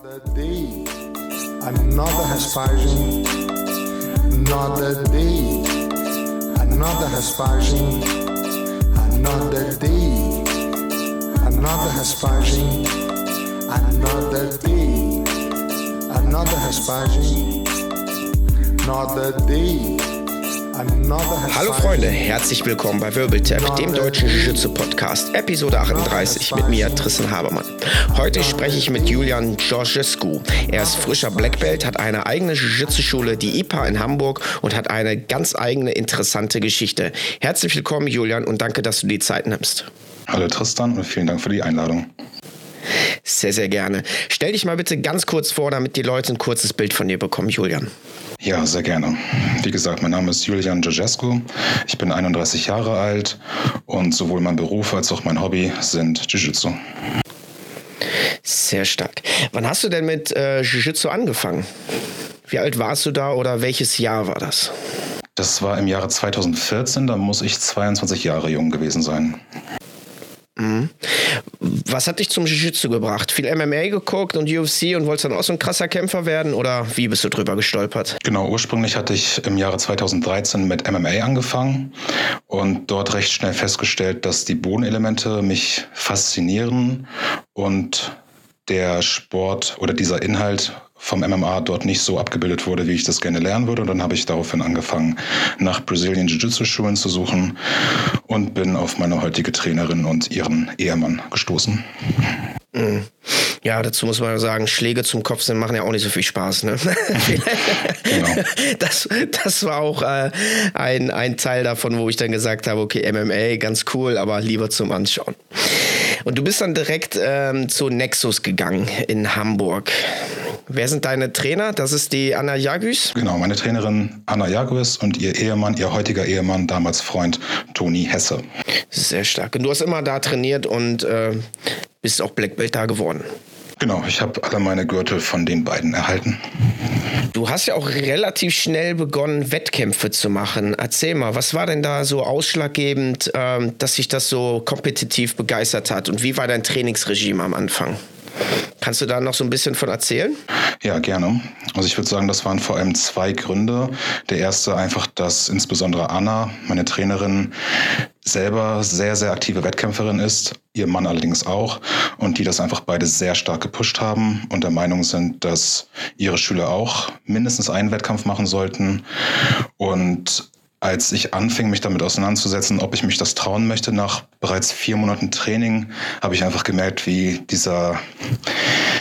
Another day, another aspersion. Another day, another aspersion. Another day, another aspersion. Another day, another aspersion. Another day. Hallo Freunde, herzlich willkommen bei Wirbeltap, dem deutschen Jiu-Jitsu-Podcast, Episode 38 mit mir, Tristan Habermann. Heute spreche ich mit Julian Georgescu. Er ist frischer Black Belt, hat eine eigene Jiu-Jitsu-Schule, die IPA in Hamburg und hat eine ganz eigene interessante Geschichte. Herzlich willkommen, Julian, und danke, dass du die Zeit nimmst. Hallo Tristan und vielen Dank für die Einladung. Sehr, sehr gerne. Stell dich mal bitte ganz kurz vor, damit die Leute ein kurzes Bild von dir bekommen, Julian. Ja, sehr gerne. Wie gesagt, mein Name ist Julian Georgescu. Ich bin 31 Jahre alt und sowohl mein Beruf als auch mein Hobby sind Jiu-Jitsu. Sehr stark. Wann hast du denn mit äh, Jiu-Jitsu angefangen? Wie alt warst du da oder welches Jahr war das? Das war im Jahre 2014, da muss ich 22 Jahre jung gewesen sein. Mhm. Was hat dich zum Jiu-Jitsu gebracht? Viel MMA geguckt und UFC und wolltest dann auch so ein krasser Kämpfer werden oder wie bist du drüber gestolpert? Genau, ursprünglich hatte ich im Jahre 2013 mit MMA angefangen und dort recht schnell festgestellt, dass die Bodenelemente mich faszinieren und der Sport oder dieser Inhalt vom MMA dort nicht so abgebildet wurde, wie ich das gerne lernen würde. Und dann habe ich daraufhin angefangen, nach Brazilian Jiu-Jitsu-Schulen zu suchen und bin auf meine heutige Trainerin und ihren Ehemann gestoßen. Mhm. Ja, dazu muss man sagen, Schläge zum Kopf sind machen ja auch nicht so viel Spaß. Ne? genau. das, das war auch äh, ein, ein Teil davon, wo ich dann gesagt habe, okay, MMA, ganz cool, aber lieber zum Anschauen. Und du bist dann direkt ähm, zu Nexus gegangen in Hamburg. Wer sind deine Trainer? Das ist die Anna Jagüs? Genau, meine Trainerin Anna Jagüs und ihr Ehemann, ihr heutiger Ehemann, damals Freund Toni Hesse. Sehr stark. Und du hast immer da trainiert und äh, bist auch Black Belt da geworden. Genau, ich habe alle meine Gürtel von den beiden erhalten. Du hast ja auch relativ schnell begonnen, Wettkämpfe zu machen. Erzähl mal, was war denn da so ausschlaggebend, ähm, dass sich das so kompetitiv begeistert hat? Und wie war dein Trainingsregime am Anfang? Kannst du da noch so ein bisschen von erzählen? Ja, gerne. Also ich würde sagen, das waren vor allem zwei Gründe. Der erste einfach, dass insbesondere Anna, meine Trainerin, selber sehr, sehr aktive Wettkämpferin ist, ihr Mann allerdings auch, und die das einfach beide sehr stark gepusht haben und der Meinung sind, dass ihre Schüler auch mindestens einen Wettkampf machen sollten. Und als ich anfing, mich damit auseinanderzusetzen, ob ich mich das trauen möchte, nach bereits vier Monaten Training, habe ich einfach gemerkt, wie dieser,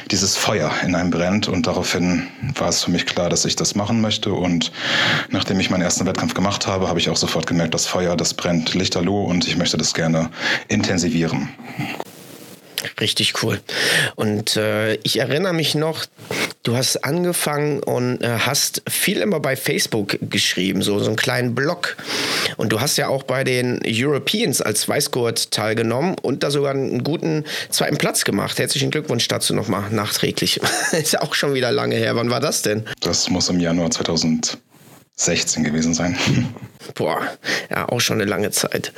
dieses Feuer in einem brennt. Und daraufhin war es für mich klar, dass ich das machen möchte. Und nachdem ich meinen ersten Wettkampf gemacht habe, habe ich auch sofort gemerkt, das Feuer, das brennt lichterloh und ich möchte das gerne intensivieren. Richtig cool. Und äh, ich erinnere mich noch, du hast angefangen und äh, hast viel immer bei Facebook geschrieben, so, so einen kleinen Blog. Und du hast ja auch bei den Europeans als Weißgurt teilgenommen und da sogar einen guten zweiten Platz gemacht. Herzlichen Glückwunsch dazu nochmal nachträglich. Ist ja auch schon wieder lange her. Wann war das denn? Das muss im Januar 2016 gewesen sein. Boah, ja, auch schon eine lange Zeit.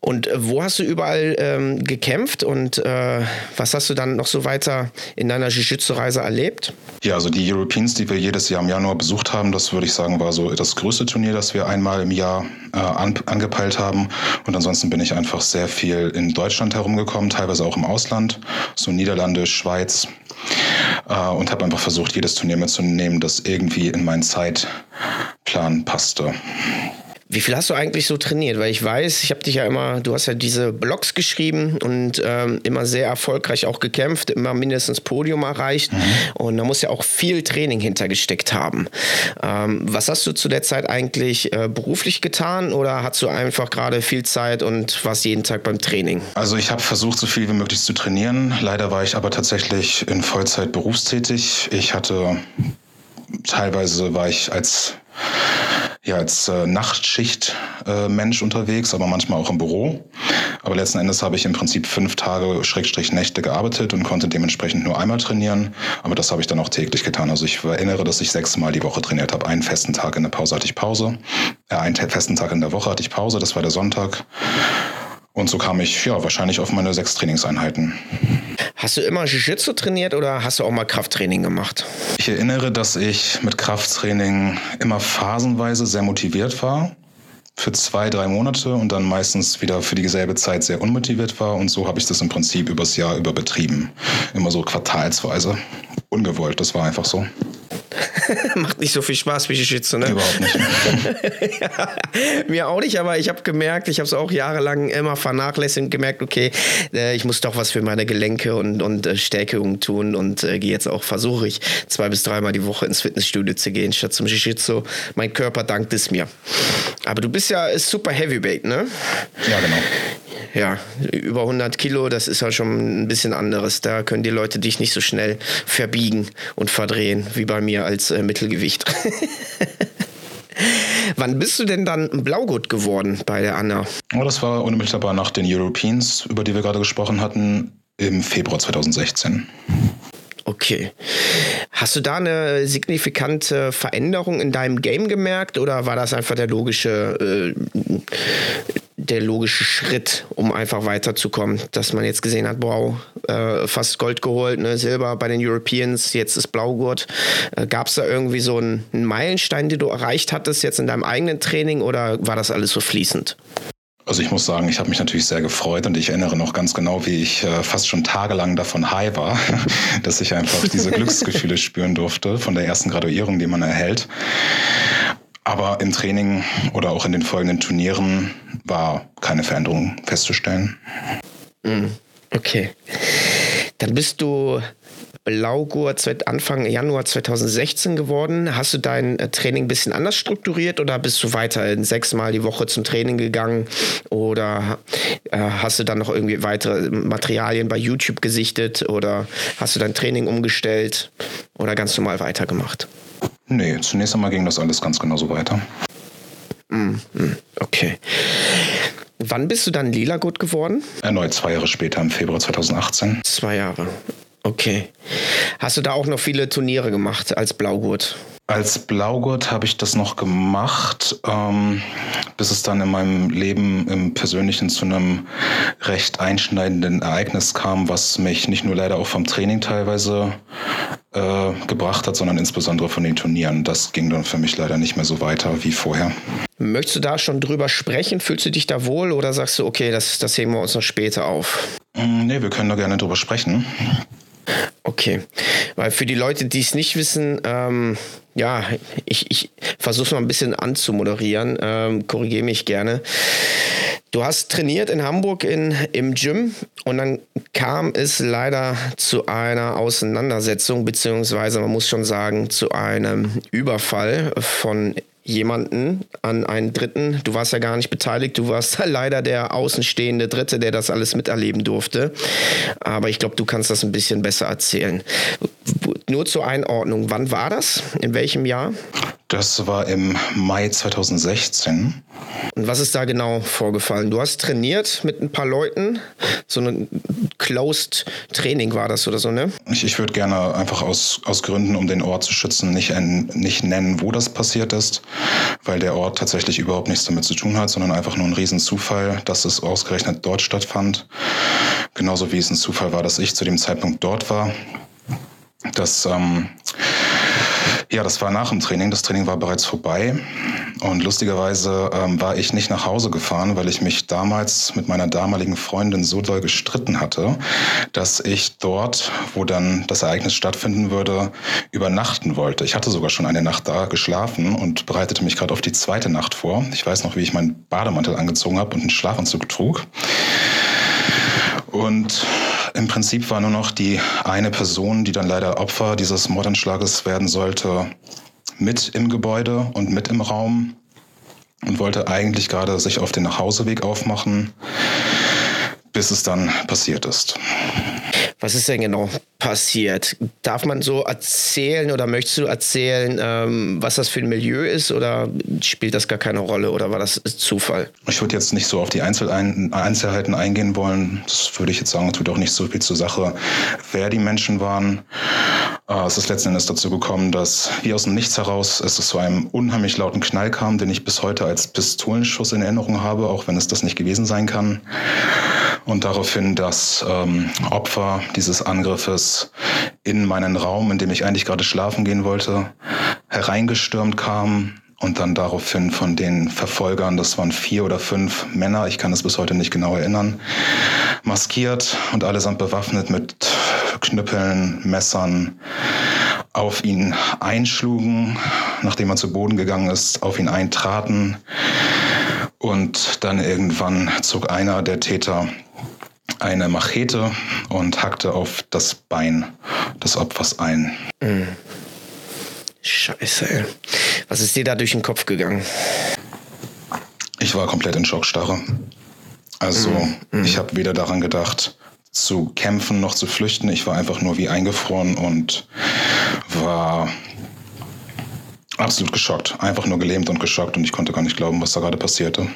Und äh, wo hast du überall ähm, gekämpft und äh, was hast du dann noch so weiter in deiner Jiu-Jitsu-Reise erlebt? Ja, also die Europeans, die wir jedes Jahr im Januar besucht haben, das würde ich sagen, war so das größte Turnier, das wir einmal im Jahr äh, an, angepeilt haben. Und ansonsten bin ich einfach sehr viel in Deutschland herumgekommen, teilweise auch im Ausland, so Niederlande, Schweiz. Äh, und habe einfach versucht, jedes Turnier mitzunehmen, das irgendwie in meinen Zeitplan passte. Wie viel hast du eigentlich so trainiert? Weil ich weiß, ich habe dich ja immer, du hast ja diese Blogs geschrieben und ähm, immer sehr erfolgreich auch gekämpft, immer mindestens Podium erreicht. Mhm. Und da muss ja auch viel Training hintergesteckt haben. Ähm, was hast du zu der Zeit eigentlich äh, beruflich getan oder hast du einfach gerade viel Zeit und warst jeden Tag beim Training? Also ich habe versucht, so viel wie möglich zu trainieren. Leider war ich aber tatsächlich in Vollzeit berufstätig. Ich hatte teilweise war ich als ja als äh, Nachtschicht-Mensch äh, unterwegs, aber manchmal auch im Büro. Aber letzten Endes habe ich im Prinzip fünf Tage Schrägstrich Nächte gearbeitet und konnte dementsprechend nur einmal trainieren. Aber das habe ich dann auch täglich getan. Also ich erinnere, dass ich sechsmal die Woche trainiert habe. Einen festen Tag in der Pause hatte ich Pause. Äh, einen festen Tag in der Woche hatte ich Pause, das war der Sonntag. Und so kam ich ja wahrscheinlich auf meine sechs Trainingseinheiten. Hast du immer Jiu-Jitsu trainiert oder hast du auch mal Krafttraining gemacht? Ich erinnere, dass ich mit Krafttraining immer phasenweise sehr motiviert war. Für zwei, drei Monate und dann meistens wieder für dieselbe Zeit sehr unmotiviert war. Und so habe ich das im Prinzip übers Jahr über betrieben. Immer so quartalsweise. Ungewollt, das war einfach so. Macht nicht so viel Spaß wie Jiu-Jitsu, ne? Überhaupt nicht. ja, mir auch nicht, aber ich habe gemerkt, ich habe es auch jahrelang immer vernachlässigt und gemerkt, okay, äh, ich muss doch was für meine Gelenke und, und äh, Stärkung tun und äh, gehe jetzt auch, versuche ich, zwei bis dreimal die Woche ins Fitnessstudio zu gehen, statt zum Jiu-Jitsu. Mein Körper dankt es mir. Aber du bist ja super Heavyweight, ne? Ja, genau ja, über 100 Kilo, das ist ja schon ein bisschen anderes. Da können die Leute dich nicht so schnell verbiegen und verdrehen wie bei mir als äh, Mittelgewicht. Wann bist du denn dann Blaugurt geworden bei der Anna? Oh, das war unmittelbar nach den Europeans, über die wir gerade gesprochen hatten, im Februar 2016. Okay. Hast du da eine signifikante Veränderung in deinem Game gemerkt oder war das einfach der logische, äh, der logische Schritt, um einfach weiterzukommen? Dass man jetzt gesehen hat, wow, äh, fast Gold geholt, ne, Silber bei den Europeans, jetzt ist Blaugurt. Äh, Gab es da irgendwie so einen, einen Meilenstein, den du erreicht hattest jetzt in deinem eigenen Training oder war das alles so fließend? Also ich muss sagen, ich habe mich natürlich sehr gefreut und ich erinnere noch ganz genau, wie ich äh, fast schon tagelang davon high war, dass ich einfach diese Glücksgefühle spüren durfte von der ersten Graduierung, die man erhält. Aber im Training oder auch in den folgenden Turnieren war keine Veränderung festzustellen. Mm, okay. Dann bist du Blaugurt seit Anfang Januar 2016 geworden. Hast du dein äh, Training ein bisschen anders strukturiert oder bist du weiterhin sechsmal die Woche zum Training gegangen oder äh, hast du dann noch irgendwie weitere Materialien bei YouTube gesichtet oder hast du dein Training umgestellt oder ganz normal weitergemacht? Nee, zunächst einmal ging das alles ganz genauso weiter. Mm, mm, okay. Wann bist du dann lila gut geworden? Erneut zwei Jahre später, im Februar 2018. Zwei Jahre. Okay. Hast du da auch noch viele Turniere gemacht als Blaugurt? Als Blaugurt habe ich das noch gemacht, ähm, bis es dann in meinem Leben im Persönlichen zu einem recht einschneidenden Ereignis kam, was mich nicht nur leider auch vom Training teilweise äh, gebracht hat, sondern insbesondere von den Turnieren. Das ging dann für mich leider nicht mehr so weiter wie vorher. Möchtest du da schon drüber sprechen? Fühlst du dich da wohl oder sagst du, okay, das, das heben wir uns noch später auf? Mm, nee, wir können da gerne drüber sprechen. Okay, weil für die Leute, die es nicht wissen, ähm, ja, ich, ich versuche es mal ein bisschen anzumoderieren, ähm, korrigiere mich gerne. Du hast trainiert in Hamburg in, im Gym und dann kam es leider zu einer Auseinandersetzung, beziehungsweise man muss schon sagen, zu einem Überfall von jemanden an einen Dritten. Du warst ja gar nicht beteiligt, du warst leider der außenstehende Dritte, der das alles miterleben durfte. Aber ich glaube, du kannst das ein bisschen besser erzählen. Nur zur Einordnung, wann war das? In welchem Jahr? Das war im Mai 2016. Und was ist da genau vorgefallen? Du hast trainiert mit ein paar Leuten, so ein Closed Training war das oder so, ne? Ich, ich würde gerne einfach aus, aus Gründen, um den Ort zu schützen, nicht, nicht nennen, wo das passiert ist, weil der Ort tatsächlich überhaupt nichts damit zu tun hat, sondern einfach nur ein Riesenzufall, dass es ausgerechnet dort stattfand. Genauso wie es ein Zufall war, dass ich zu dem Zeitpunkt dort war. Das ähm, ja, das war nach dem Training. Das Training war bereits vorbei. Und lustigerweise ähm, war ich nicht nach Hause gefahren, weil ich mich damals mit meiner damaligen Freundin so doll gestritten hatte, dass ich dort, wo dann das Ereignis stattfinden würde, übernachten wollte. Ich hatte sogar schon eine Nacht da geschlafen und bereitete mich gerade auf die zweite Nacht vor. Ich weiß noch, wie ich meinen Bademantel angezogen habe und einen Schlafanzug trug. Und im Prinzip war nur noch die eine Person, die dann leider Opfer dieses Mordanschlages werden sollte, mit im Gebäude und mit im Raum und wollte eigentlich gerade sich auf den Nachhauseweg aufmachen, bis es dann passiert ist. Was ist denn genau passiert? Darf man so erzählen oder möchtest du erzählen, ähm, was das für ein Milieu ist oder spielt das gar keine Rolle oder war das Zufall? Ich würde jetzt nicht so auf die Einzel Einzelheiten eingehen wollen. Das würde ich jetzt sagen, tut auch nicht so viel zur Sache, wer die Menschen waren. Äh, es ist letzten Endes dazu gekommen, dass wie aus dem Nichts heraus es zu einem unheimlich lauten Knall kam, den ich bis heute als Pistolenschuss in Erinnerung habe, auch wenn es das nicht gewesen sein kann. Und daraufhin das ähm, Opfer dieses Angriffes in meinen Raum, in dem ich eigentlich gerade schlafen gehen wollte, hereingestürmt kam, und dann daraufhin von den Verfolgern, das waren vier oder fünf Männer, ich kann es bis heute nicht genau erinnern, maskiert und allesamt bewaffnet mit Knüppeln, Messern, auf ihn einschlugen, nachdem er zu Boden gegangen ist, auf ihn eintraten. Und dann irgendwann zog einer der Täter eine Machete und hackte auf das Bein des Opfers ein. Mhm. Scheiße, ey. Was ist dir da durch den Kopf gegangen? Ich war komplett in Schockstarre. Also, mm, ich habe weder daran gedacht, zu kämpfen noch zu flüchten. Ich war einfach nur wie eingefroren und war absolut geschockt. Einfach nur gelähmt und geschockt und ich konnte gar nicht glauben, was da gerade passierte.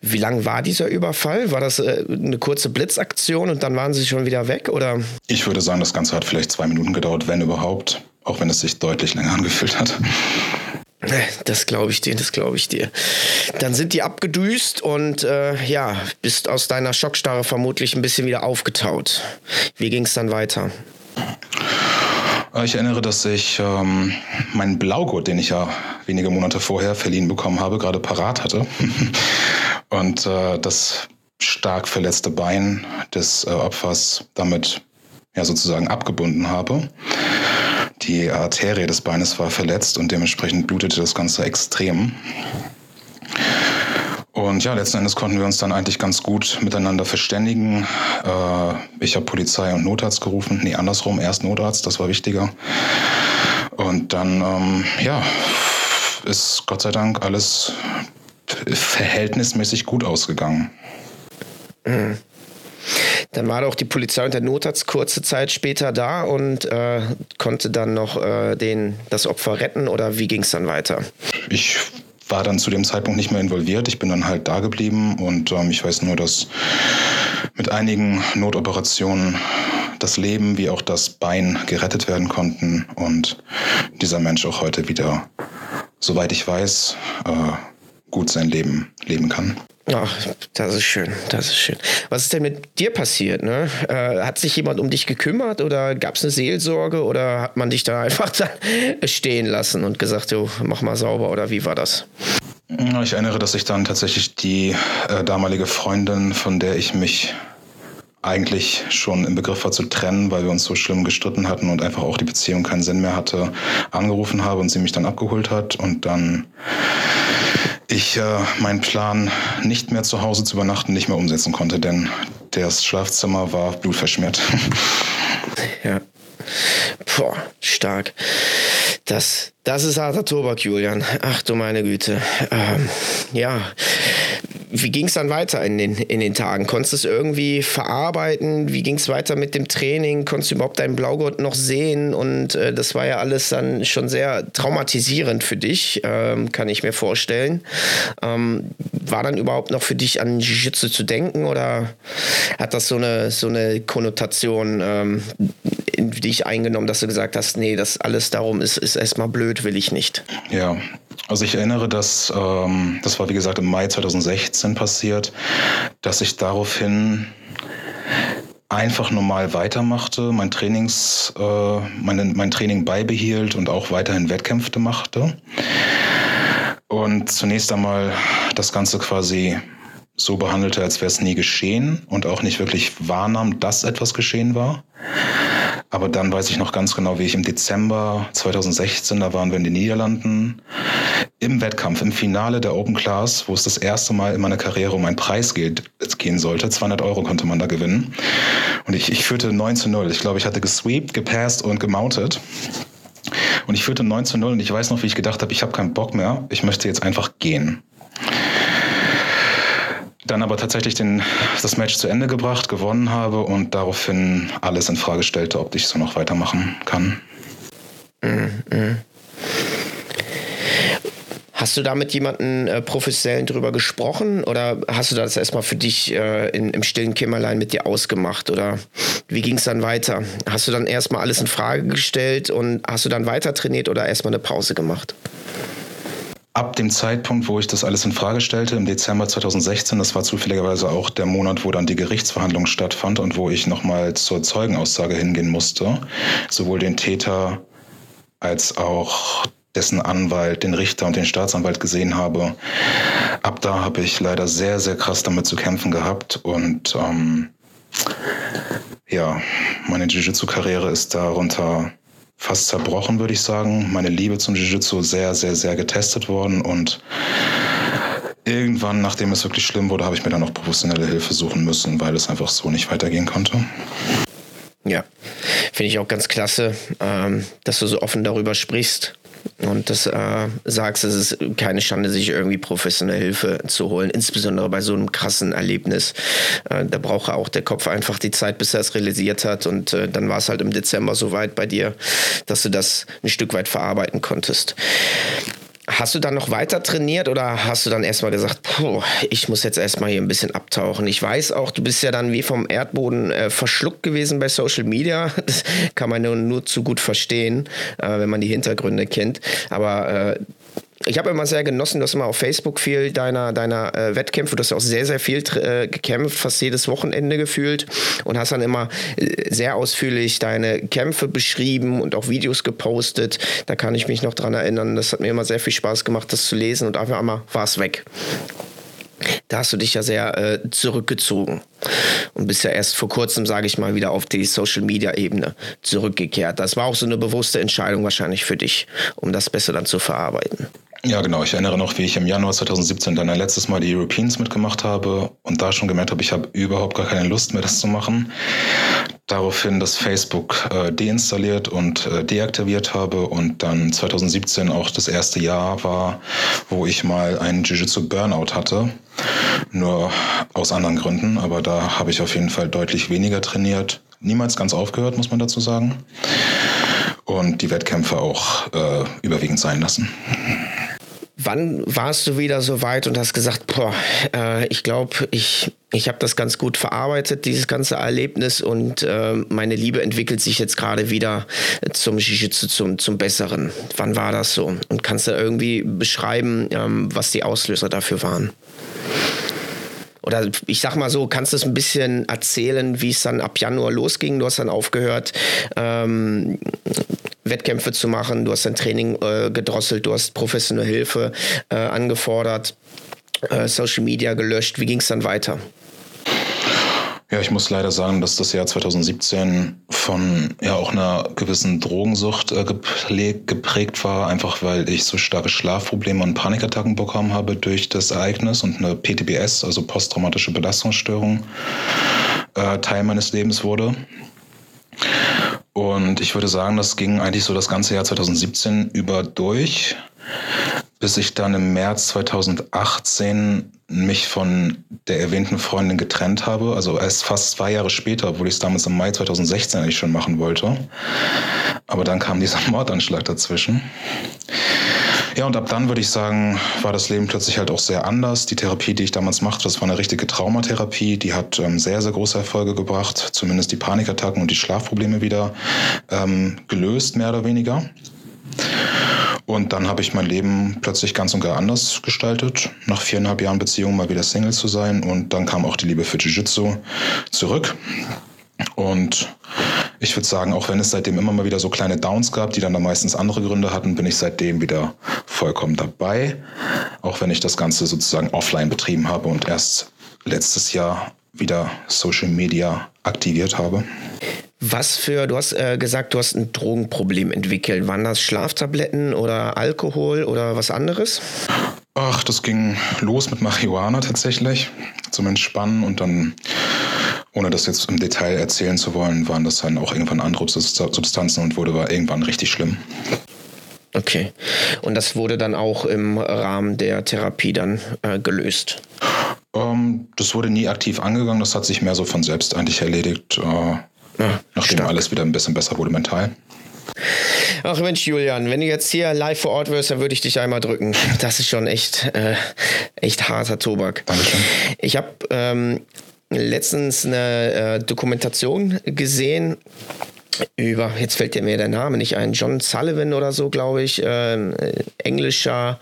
Wie lang war dieser Überfall? War das äh, eine kurze Blitzaktion und dann waren sie schon wieder weg? Oder? Ich würde sagen, das Ganze hat vielleicht zwei Minuten gedauert, wenn überhaupt auch wenn es sich deutlich länger angefühlt hat. Das glaube ich dir, das glaube ich dir. Dann sind die abgedüst und äh, ja, bist aus deiner Schockstarre vermutlich ein bisschen wieder aufgetaut. Wie ging es dann weiter? Äh, ich erinnere, dass ich ähm, meinen Blaugurt, den ich ja wenige Monate vorher verliehen bekommen habe, gerade parat hatte. und äh, das stark verletzte Bein des äh, Opfers damit ja sozusagen abgebunden habe. Die Arterie des Beines war verletzt und dementsprechend blutete das Ganze extrem. Und ja, letzten Endes konnten wir uns dann eigentlich ganz gut miteinander verständigen. Äh, ich habe Polizei und Notarzt gerufen. Nee, andersrum, erst Notarzt, das war wichtiger. Und dann, ähm, ja, ist Gott sei Dank alles verhältnismäßig gut ausgegangen. Mhm. Dann war doch die Polizei und der Notarzt kurze Zeit später da und äh, konnte dann noch äh, den, das Opfer retten oder wie ging es dann weiter? Ich war dann zu dem Zeitpunkt nicht mehr involviert. Ich bin dann halt da geblieben und ähm, ich weiß nur, dass mit einigen Notoperationen das Leben wie auch das Bein gerettet werden konnten und dieser Mensch auch heute wieder, soweit ich weiß, äh, gut sein Leben leben kann. Ach, das ist schön, das ist schön. Was ist denn mit dir passiert? Ne? Äh, hat sich jemand um dich gekümmert oder gab es eine Seelsorge oder hat man dich da einfach dann stehen lassen und gesagt, jo, mach mal sauber oder wie war das? Ich erinnere, dass ich dann tatsächlich die äh, damalige Freundin, von der ich mich eigentlich schon im Begriff war zu trennen, weil wir uns so schlimm gestritten hatten und einfach auch die Beziehung keinen Sinn mehr hatte, angerufen habe und sie mich dann abgeholt hat und dann ich äh, meinen Plan, nicht mehr zu Hause zu übernachten, nicht mehr umsetzen konnte, denn das Schlafzimmer war blutverschmiert. Ja. Boah, stark. Das, das ist harter Tobak, Julian. Ach du meine Güte. Ähm, ja, wie ging es dann weiter in den, in den Tagen? Konntest du es irgendwie verarbeiten? Wie ging es weiter mit dem Training? Konntest du überhaupt deinen Blaugurt noch sehen? Und äh, das war ja alles dann schon sehr traumatisierend für dich, ähm, kann ich mir vorstellen. Ähm, war dann überhaupt noch für dich an Jiu-Jitsu zu denken oder hat das so eine, so eine Konnotation ähm, dich eingenommen, dass du gesagt hast, nee, das alles darum ist, ist erstmal blöd, will ich nicht? Ja, also ich erinnere, dass ähm, das war wie gesagt im Mai 2016 passiert, dass ich daraufhin einfach normal weitermachte, mein Trainings, äh, meine, mein Training beibehielt und auch weiterhin Wettkämpfe machte. Und zunächst einmal das Ganze quasi so behandelte, als wäre es nie geschehen und auch nicht wirklich wahrnahm, dass etwas geschehen war. Aber dann weiß ich noch ganz genau, wie ich im Dezember 2016, da waren wir in den Niederlanden, im Wettkampf, im Finale der Open Class, wo es das erste Mal in meiner Karriere um einen Preis geht, gehen sollte. 200 Euro konnte man da gewinnen. Und ich, ich führte 9 zu 0. Ich glaube, ich hatte gesweept, gepasst und gemountet. Und ich führte 9 zu 0 und ich weiß noch, wie ich gedacht habe, ich habe keinen Bock mehr. Ich möchte jetzt einfach gehen dann aber tatsächlich den, das Match zu Ende gebracht, gewonnen habe und daraufhin alles in Frage stellte, ob ich so noch weitermachen kann. Mm. Hast du da mit jemandem äh, professionellen drüber gesprochen oder hast du das erstmal für dich äh, in, im stillen Kämmerlein mit dir ausgemacht oder wie ging es dann weiter? Hast du dann erstmal alles in Frage gestellt und hast du dann weiter trainiert oder erstmal eine Pause gemacht? Ab dem Zeitpunkt, wo ich das alles in Frage stellte, im Dezember 2016, das war zufälligerweise auch der Monat, wo dann die Gerichtsverhandlung stattfand und wo ich nochmal zur Zeugenaussage hingehen musste, sowohl den Täter als auch dessen Anwalt, den Richter und den Staatsanwalt gesehen habe. Ab da habe ich leider sehr, sehr krass damit zu kämpfen gehabt und ähm, ja, meine Jiu-Jitsu-Karriere ist darunter fast zerbrochen, würde ich sagen. Meine Liebe zum Jiu-Jitsu sehr, sehr, sehr getestet worden und irgendwann, nachdem es wirklich schlimm wurde, habe ich mir dann auch professionelle Hilfe suchen müssen, weil es einfach so nicht weitergehen konnte. Ja, finde ich auch ganz klasse, ähm, dass du so offen darüber sprichst und das äh, sagst, es ist keine Schande, sich irgendwie professionelle Hilfe zu holen, insbesondere bei so einem krassen Erlebnis. Äh, da braucht auch der Kopf einfach die Zeit, bis er es realisiert hat. Und äh, dann war es halt im Dezember so weit bei dir, dass du das ein Stück weit verarbeiten konntest. Hast du dann noch weiter trainiert oder hast du dann erstmal gesagt, puh, ich muss jetzt erstmal hier ein bisschen abtauchen? Ich weiß auch, du bist ja dann wie vom Erdboden äh, verschluckt gewesen bei Social Media. Das kann man nur, nur zu gut verstehen, äh, wenn man die Hintergründe kennt. Aber äh, ich habe immer sehr genossen, du hast immer auf Facebook viel deiner, deiner äh, Wettkämpfe, du hast auch sehr, sehr viel äh, gekämpft, fast jedes Wochenende gefühlt und hast dann immer äh, sehr ausführlich deine Kämpfe beschrieben und auch Videos gepostet. Da kann ich mich noch dran erinnern. Das hat mir immer sehr viel Spaß gemacht, das zu lesen und einfach einmal war es weg. Da hast du dich ja sehr äh, zurückgezogen und bist ja erst vor kurzem, sage ich mal, wieder auf die Social-Media-Ebene zurückgekehrt. Das war auch so eine bewusste Entscheidung wahrscheinlich für dich, um das besser dann zu verarbeiten. Ja, genau. Ich erinnere noch, wie ich im Januar 2017 dann ein letztes Mal die Europeans mitgemacht habe und da schon gemerkt habe, ich habe überhaupt gar keine Lust mehr, das zu machen. Daraufhin das Facebook äh, deinstalliert und äh, deaktiviert habe und dann 2017 auch das erste Jahr war, wo ich mal einen Jiu-Jitsu Burnout hatte. Nur aus anderen Gründen, aber da habe ich auf jeden Fall deutlich weniger trainiert. Niemals ganz aufgehört, muss man dazu sagen. Und die Wettkämpfe auch äh, überwiegend sein lassen. Wann warst du wieder so weit und hast gesagt, boah, äh, ich glaube, ich, ich habe das ganz gut verarbeitet, dieses ganze Erlebnis und äh, meine Liebe entwickelt sich jetzt gerade wieder zum Jiu-Jitsu, zum, zum Besseren. Wann war das so? Und kannst du irgendwie beschreiben, ähm, was die Auslöser dafür waren? Oder ich sag mal so, kannst du es ein bisschen erzählen, wie es dann ab Januar losging? Du hast dann aufgehört, ähm, Wettkämpfe zu machen, du hast dein Training äh, gedrosselt, du hast professionelle Hilfe äh, angefordert, äh, Social Media gelöscht. Wie ging es dann weiter? Ja, ich muss leider sagen, dass das Jahr 2017 von ja auch einer gewissen Drogensucht äh, geprägt war, einfach weil ich so starke Schlafprobleme und Panikattacken bekommen habe durch das Ereignis und eine PTBS, also posttraumatische Belastungsstörung, äh, Teil meines Lebens wurde. Und ich würde sagen, das ging eigentlich so das ganze Jahr 2017 über durch, bis ich dann im März 2018 mich von der erwähnten Freundin getrennt habe. Also erst fast zwei Jahre später, obwohl ich es damals im Mai 2016 eigentlich schon machen wollte. Aber dann kam dieser Mordanschlag dazwischen. Ja, und ab dann würde ich sagen, war das Leben plötzlich halt auch sehr anders. Die Therapie, die ich damals machte, das war eine richtige Traumatherapie. Die hat ähm, sehr, sehr große Erfolge gebracht. Zumindest die Panikattacken und die Schlafprobleme wieder ähm, gelöst, mehr oder weniger. Und dann habe ich mein Leben plötzlich ganz und gar anders gestaltet. Nach viereinhalb Jahren Beziehung mal wieder Single zu sein. Und dann kam auch die Liebe für Jiu-Jitsu zurück. Und ich würde sagen, auch wenn es seitdem immer mal wieder so kleine Downs gab, die dann da meistens andere Gründe hatten, bin ich seitdem wieder vollkommen dabei. Auch wenn ich das Ganze sozusagen offline betrieben habe und erst letztes Jahr wieder Social Media aktiviert habe. Was für, du hast äh, gesagt, du hast ein Drogenproblem entwickelt. Waren das Schlaftabletten oder Alkohol oder was anderes? Ach, das ging los mit Marihuana tatsächlich zum Entspannen und dann ohne das jetzt im Detail erzählen zu wollen, waren das dann auch irgendwann andere Substanzen und wurde war irgendwann richtig schlimm. Okay. Und das wurde dann auch im Rahmen der Therapie dann äh, gelöst? Ähm, das wurde nie aktiv angegangen, das hat sich mehr so von selbst eigentlich erledigt, äh, ah, nachdem stark. alles wieder ein bisschen besser wurde mental. Ach Mensch, Julian, wenn du jetzt hier live vor Ort wirst, dann würde ich dich einmal drücken. Das ist schon echt, äh, echt harter Tobak. Dankeschön. Ich habe ähm, letztens eine äh, Dokumentation gesehen über, jetzt fällt mir der Name nicht ein, John Sullivan oder so, glaube ich, äh, englischer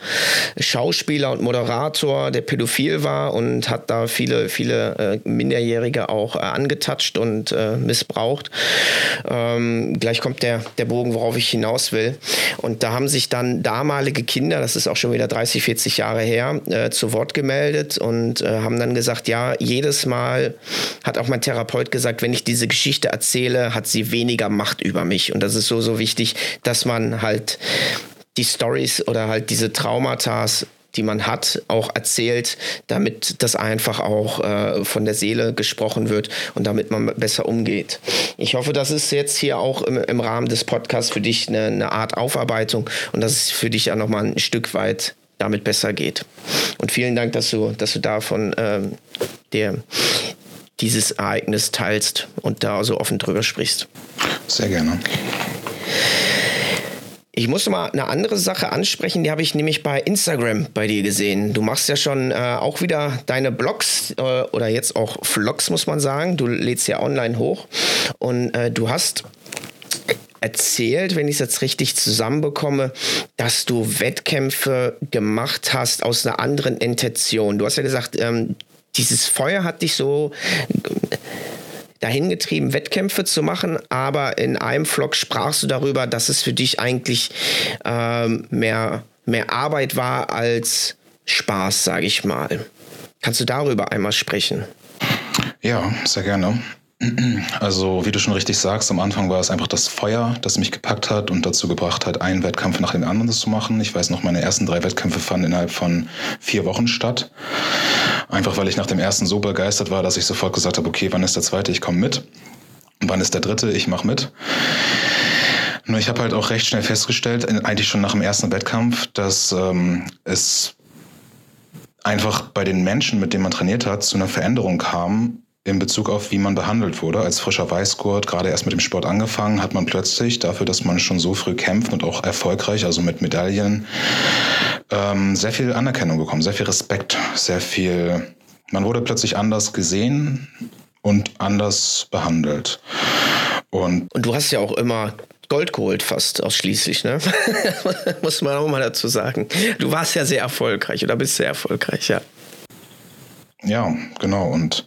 Schauspieler und Moderator, der pädophil war und hat da viele, viele äh, Minderjährige auch äh, angetatscht und äh, missbraucht. Ähm, gleich kommt der, der Bogen, worauf ich hinaus will. Und da haben sich dann damalige Kinder, das ist auch schon wieder 30, 40 Jahre her, äh, zu Wort gemeldet und äh, haben dann gesagt, ja, jedes Mal hat auch mein Therapeut gesagt, wenn ich diese Geschichte erzähle, hat sie weniger weniger Macht über mich. Und das ist so, so wichtig, dass man halt die Stories oder halt diese Traumata die man hat, auch erzählt, damit das einfach auch äh, von der Seele gesprochen wird und damit man besser umgeht. Ich hoffe, das ist jetzt hier auch im, im Rahmen des Podcasts für dich eine, eine, Art Aufarbeitung und dass es für dich ja nochmal ein Stück weit damit besser geht. Und vielen Dank, dass du, dass du davon ähm, der, dieses Ereignis teilst und da so offen drüber sprichst. Sehr gerne. Ich muss mal eine andere Sache ansprechen, die habe ich nämlich bei Instagram bei dir gesehen. Du machst ja schon äh, auch wieder deine Blogs äh, oder jetzt auch Vlogs, muss man sagen. Du lädst ja online hoch und äh, du hast erzählt, wenn ich es jetzt richtig zusammenbekomme, dass du Wettkämpfe gemacht hast aus einer anderen Intention. Du hast ja gesagt, ähm, dieses Feuer hat dich so dahin getrieben, Wettkämpfe zu machen, aber in einem Vlog sprachst du darüber, dass es für dich eigentlich ähm, mehr, mehr Arbeit war als Spaß, sage ich mal. Kannst du darüber einmal sprechen? Ja, sehr gerne. Also, wie du schon richtig sagst, am Anfang war es einfach das Feuer, das mich gepackt hat und dazu gebracht hat, einen Wettkampf nach dem anderen zu machen. Ich weiß noch, meine ersten drei Wettkämpfe fanden innerhalb von vier Wochen statt. Einfach weil ich nach dem ersten so begeistert war, dass ich sofort gesagt habe, okay, wann ist der zweite? Ich komme mit. Wann ist der dritte? Ich mache mit. Nur ich habe halt auch recht schnell festgestellt, eigentlich schon nach dem ersten Wettkampf, dass ähm, es einfach bei den Menschen, mit denen man trainiert hat, zu einer Veränderung kam, in Bezug auf, wie man behandelt wurde. Als frischer Weißgurt, gerade erst mit dem Sport angefangen, hat man plötzlich dafür, dass man schon so früh kämpft und auch erfolgreich, also mit Medaillen, ähm, sehr viel Anerkennung bekommen, sehr viel Respekt, sehr viel. Man wurde plötzlich anders gesehen und anders behandelt. Und, und du hast ja auch immer Gold geholt, fast ausschließlich, ne? Muss man auch mal dazu sagen. Du warst ja sehr erfolgreich oder bist sehr erfolgreich, ja. Ja, genau. Und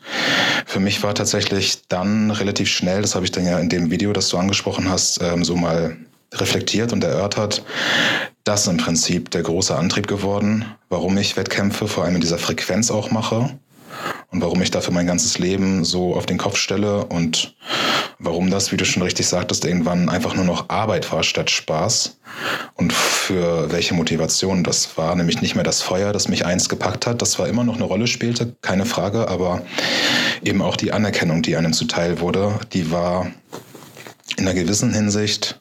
für mich war tatsächlich dann relativ schnell, das habe ich dann ja in dem Video, das du angesprochen hast, ähm, so mal reflektiert und erörtert, das im Prinzip der große Antrieb geworden, warum ich Wettkämpfe vor allem in dieser Frequenz auch mache und warum ich dafür mein ganzes Leben so auf den Kopf stelle und warum das, wie du schon richtig sagtest, irgendwann einfach nur noch Arbeit war statt Spaß und für welche Motivation das war, nämlich nicht mehr das Feuer, das mich einst gepackt hat, das zwar immer noch eine Rolle spielte, keine Frage, aber eben auch die Anerkennung, die einem zuteil wurde, die war in einer gewissen Hinsicht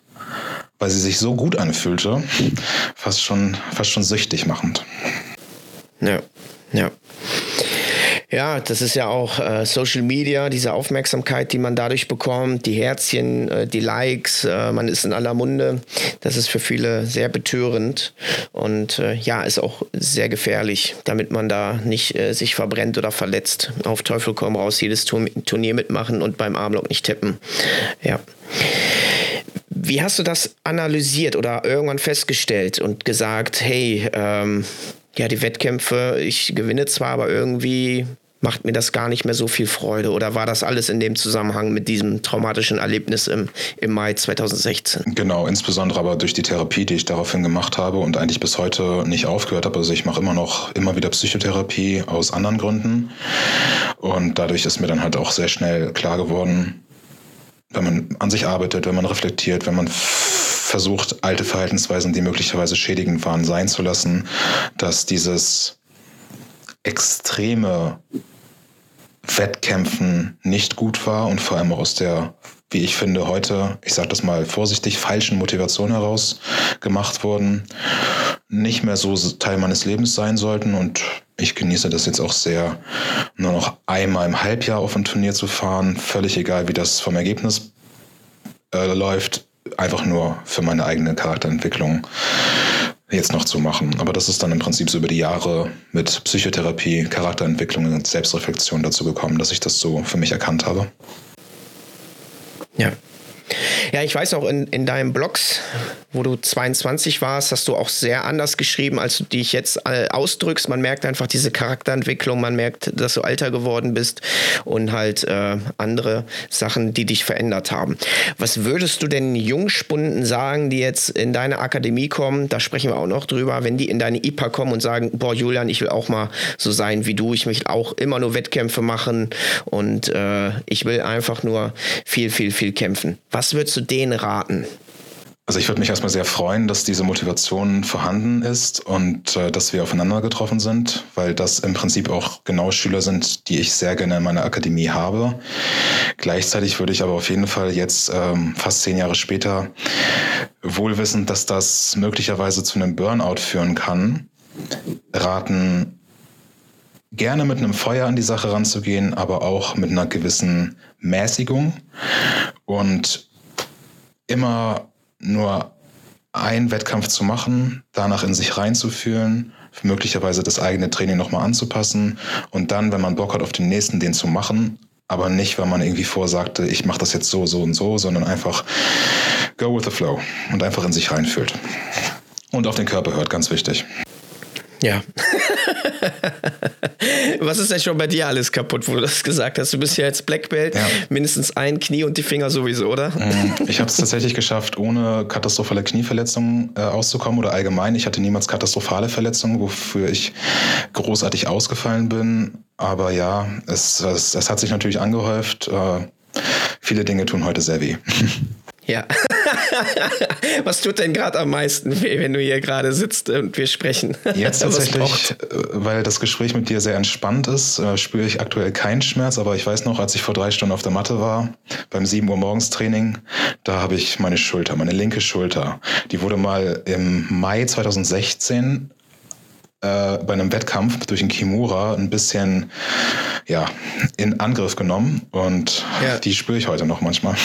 weil sie sich so gut anfühlte, fast schon, fast schon süchtig machend. Ja, ja. Ja, das ist ja auch äh, Social Media, diese Aufmerksamkeit, die man dadurch bekommt, die Herzchen, äh, die Likes, äh, man ist in aller Munde. Das ist für viele sehr betörend und äh, ja, ist auch sehr gefährlich, damit man da nicht äh, sich verbrennt oder verletzt. Auf Teufel komm raus, jedes Turnier mitmachen und beim Armlock nicht tippen. Ja. Wie hast du das analysiert oder irgendwann festgestellt und gesagt, hey, ähm, ja, die Wettkämpfe, ich gewinne zwar, aber irgendwie macht mir das gar nicht mehr so viel Freude? Oder war das alles in dem Zusammenhang mit diesem traumatischen Erlebnis im, im Mai 2016? Genau, insbesondere aber durch die Therapie, die ich daraufhin gemacht habe und eigentlich bis heute nicht aufgehört habe. Also ich mache immer noch immer wieder Psychotherapie aus anderen Gründen. Und dadurch ist mir dann halt auch sehr schnell klar geworden, wenn man an sich arbeitet, wenn man reflektiert, wenn man versucht, alte Verhaltensweisen, die möglicherweise schädigend waren, sein zu lassen, dass dieses extreme Wettkämpfen nicht gut war und vor allem aus der, wie ich finde, heute, ich sage das mal vorsichtig, falschen Motivation heraus gemacht wurden, nicht mehr so Teil meines Lebens sein sollten. Und ich genieße das jetzt auch sehr, nur noch einmal im Halbjahr auf ein Turnier zu fahren, völlig egal, wie das vom Ergebnis äh, läuft einfach nur für meine eigene Charakterentwicklung jetzt noch zu machen. Aber das ist dann im Prinzip so über die Jahre mit Psychotherapie, Charakterentwicklung und Selbstreflexion dazu gekommen, dass ich das so für mich erkannt habe. Ja, ja, ich weiß auch in, in deinen Blogs, wo du 22 warst, hast du auch sehr anders geschrieben, als du dich jetzt äh, ausdrückst. Man merkt einfach diese Charakterentwicklung, man merkt, dass du alter geworden bist und halt äh, andere Sachen, die dich verändert haben. Was würdest du denn Jungspunden sagen, die jetzt in deine Akademie kommen? Da sprechen wir auch noch drüber, wenn die in deine IPA kommen und sagen, boah, Julian, ich will auch mal so sein wie du, ich möchte auch immer nur Wettkämpfe machen und äh, ich will einfach nur viel, viel, viel kämpfen. Was würdest du denen raten? Also ich würde mich erstmal sehr freuen, dass diese Motivation vorhanden ist und äh, dass wir aufeinander getroffen sind, weil das im Prinzip auch genau Schüler sind, die ich sehr gerne in meiner Akademie habe. Gleichzeitig würde ich aber auf jeden Fall jetzt ähm, fast zehn Jahre später wohlwissend, dass das möglicherweise zu einem Burnout führen kann, raten, gerne mit einem Feuer an die Sache ranzugehen, aber auch mit einer gewissen Mäßigung und immer nur einen Wettkampf zu machen, danach in sich reinzufühlen, möglicherweise das eigene Training nochmal anzupassen und dann, wenn man Bock hat, auf den nächsten den zu machen, aber nicht, weil man irgendwie vorsagte, ich mache das jetzt so, so und so, sondern einfach go with the flow und einfach in sich reinfühlt. Und auf den Körper hört, ganz wichtig. Ja. Was ist denn schon bei dir alles kaputt, wo du das gesagt hast? Du bist ja jetzt Black Belt, ja. mindestens ein Knie und die Finger sowieso, oder? Mm, ich habe es tatsächlich geschafft, ohne katastrophale Knieverletzungen äh, auszukommen oder allgemein. Ich hatte niemals katastrophale Verletzungen, wofür ich großartig ausgefallen bin. Aber ja, es, es, es hat sich natürlich angehäuft. Äh, viele Dinge tun heute sehr weh. Ja. Was tut denn gerade am meisten weh, wenn du hier gerade sitzt und wir sprechen? Jetzt tatsächlich, äh, weil das Gespräch mit dir sehr entspannt ist, äh, spüre ich aktuell keinen Schmerz. Aber ich weiß noch, als ich vor drei Stunden auf der Matte war, beim 7 Uhr morgens Training, da habe ich meine Schulter, meine linke Schulter, die wurde mal im Mai 2016 äh, bei einem Wettkampf durch den Kimura ein bisschen ja, in Angriff genommen und ja. die spüre ich heute noch manchmal.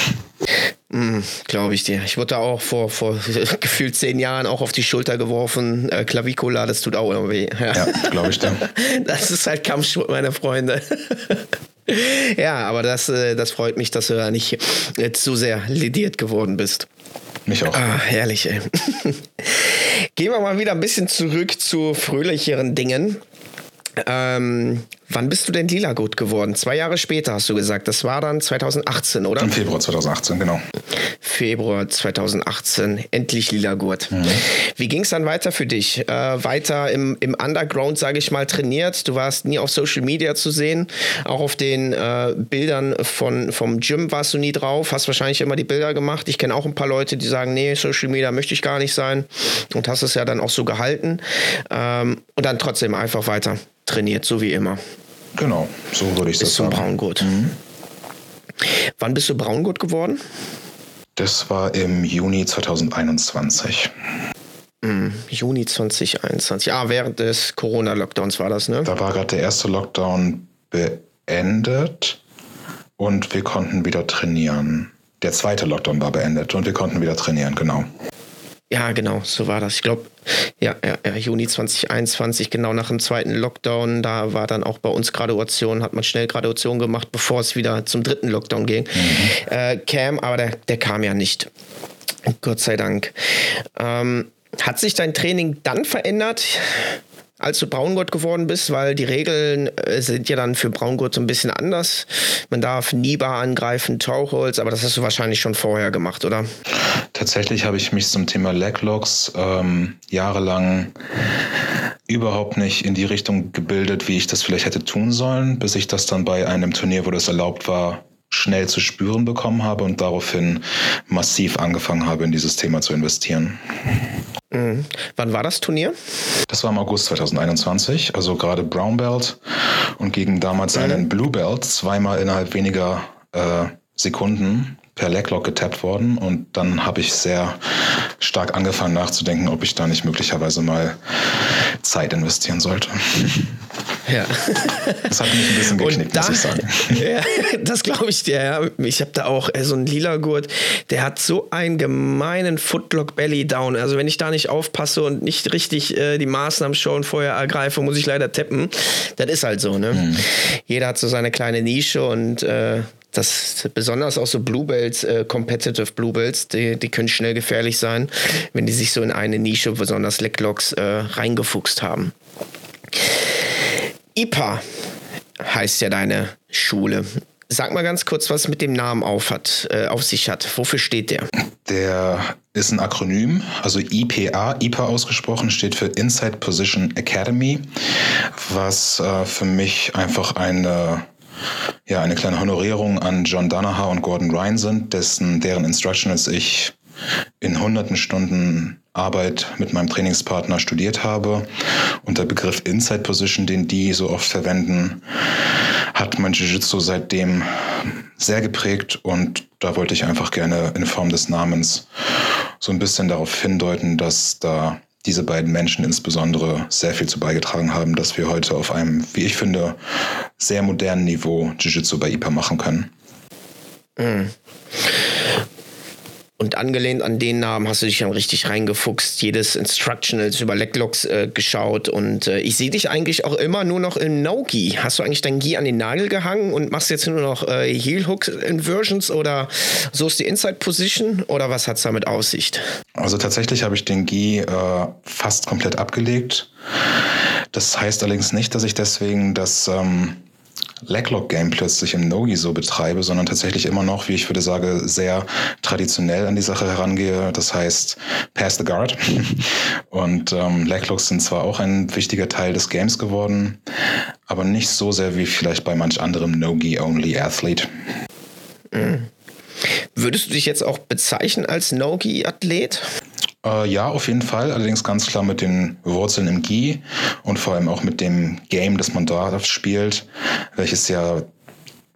Mm, Glaube ich dir. Ich wurde auch vor, vor gefühlt zehn Jahren auch auf die Schulter geworfen. Äh, Clavicula, das tut auch immer weh. Ja, ja glaube ich dir. Das ist halt Kampfsport, meine Freunde. ja, aber das, äh, das freut mich, dass du da nicht jetzt so sehr lediert geworden bist. Mich auch. Ah, herrlich, ey. Gehen wir mal wieder ein bisschen zurück zu fröhlicheren Dingen. Ähm, wann bist du denn lila gut geworden? Zwei Jahre später hast du gesagt. Das war dann 2018, oder? Im Februar 2018, genau. Februar 2018, endlich lila Gurt. Mhm. Wie ging es dann weiter für dich? Äh, weiter im, im Underground, sage ich mal, trainiert. Du warst nie auf Social Media zu sehen. Auch auf den äh, Bildern von, vom Gym warst du nie drauf. Hast wahrscheinlich immer die Bilder gemacht. Ich kenne auch ein paar Leute, die sagen, nee, Social Media möchte ich gar nicht sein. Und hast es ja dann auch so gehalten. Ähm, und dann trotzdem einfach weiter trainiert, so wie immer. Genau, so würde ich das sagen. Bis zum Braungurt. Mhm. Wann bist du Braungurt geworden? Das war im Juni 2021. Mhm, Juni 2021. Ah, während des Corona-Lockdowns war das, ne? Da war gerade der erste Lockdown beendet und wir konnten wieder trainieren. Der zweite Lockdown war beendet und wir konnten wieder trainieren, genau. Ja, genau, so war das. Ich glaube, ja, ja, ja, Juni 2021, genau nach dem zweiten Lockdown, da war dann auch bei uns Graduation, hat man schnell Graduation gemacht, bevor es wieder zum dritten Lockdown ging. Mhm. Äh, Cam, aber der, der kam ja nicht. Gott sei Dank. Ähm, hat sich dein Training dann verändert? Als du Braungurt geworden bist, weil die Regeln äh, sind ja dann für Braungurt so ein bisschen anders. Man darf Niba angreifen, Tauchholz, aber das hast du wahrscheinlich schon vorher gemacht, oder? Tatsächlich habe ich mich zum Thema Leglocks ähm, jahrelang überhaupt nicht in die Richtung gebildet, wie ich das vielleicht hätte tun sollen, bis ich das dann bei einem Turnier, wo das erlaubt war, schnell zu spüren bekommen habe und daraufhin massiv angefangen habe, in dieses Thema zu investieren. Mhm. Wann war das Turnier? Das war im August 2021, also gerade Brown Belt und gegen damals mhm. einen Blue Belt zweimal innerhalb weniger äh, Sekunden per Leglock getappt worden und dann habe ich sehr stark angefangen nachzudenken, ob ich da nicht möglicherweise mal Zeit investieren sollte. Ja. Das hat mich ein bisschen geknickt, da, muss ich sagen. Ja, das glaube ich dir. Ja. Ich habe da auch äh, so einen lila Gurt, der hat so einen gemeinen Footlock Belly Down. Also wenn ich da nicht aufpasse und nicht richtig äh, die Maßnahmen schon vorher ergreife, muss ich leider tippen. Das ist halt so. Ne? Mhm. Jeder hat so seine kleine Nische und äh, das besonders auch so Bluebells, äh, Competitive Bluebells, die, die können schnell gefährlich sein, wenn die sich so in eine Nische, besonders Lecklocks, äh, reingefuchst haben. IPA heißt ja deine Schule. Sag mal ganz kurz, was mit dem Namen auf, hat, äh, auf sich hat. Wofür steht der? Der ist ein Akronym, also IPA, IPA ausgesprochen, steht für Inside Position Academy, was äh, für mich einfach eine ja, eine kleine Honorierung an John Danaher und Gordon Ryan sind, dessen, deren Instructionals ich in hunderten Stunden Arbeit mit meinem Trainingspartner studiert habe. Und der Begriff Inside Position, den die so oft verwenden, hat mein Jiu-Jitsu seitdem sehr geprägt und da wollte ich einfach gerne in Form des Namens so ein bisschen darauf hindeuten, dass da diese beiden Menschen insbesondere sehr viel zu beigetragen haben, dass wir heute auf einem, wie ich finde, sehr modernen Niveau Jiu-Jitsu bei IPA machen können. Mhm. Und angelehnt an den Namen hast du dich dann richtig reingefuchst, jedes Instructionals über Leglocks äh, geschaut und äh, ich sehe dich eigentlich auch immer nur noch im No-Gi. Hast du eigentlich dein Gi an den Nagel gehangen und machst jetzt nur noch äh, Heel-Hook-Inversions oder so ist die Inside-Position oder was hat es damit Aussicht? Also tatsächlich habe ich den Gi äh, fast komplett abgelegt. Das heißt allerdings nicht, dass ich deswegen das... Ähm Leglock-Game plötzlich im Nogi so betreibe, sondern tatsächlich immer noch, wie ich würde sagen, sehr traditionell an die Sache herangehe. Das heißt, Pass the Guard. Und ähm, Leglocks sind zwar auch ein wichtiger Teil des Games geworden, aber nicht so sehr wie vielleicht bei manch anderem Nogi-Only-Athlete. Mhm. Würdest du dich jetzt auch bezeichnen als Nogi-Athlet? Äh, ja, auf jeden Fall. Allerdings ganz klar mit den Wurzeln im Gi und vor allem auch mit dem Game, das man da spielt, welches ja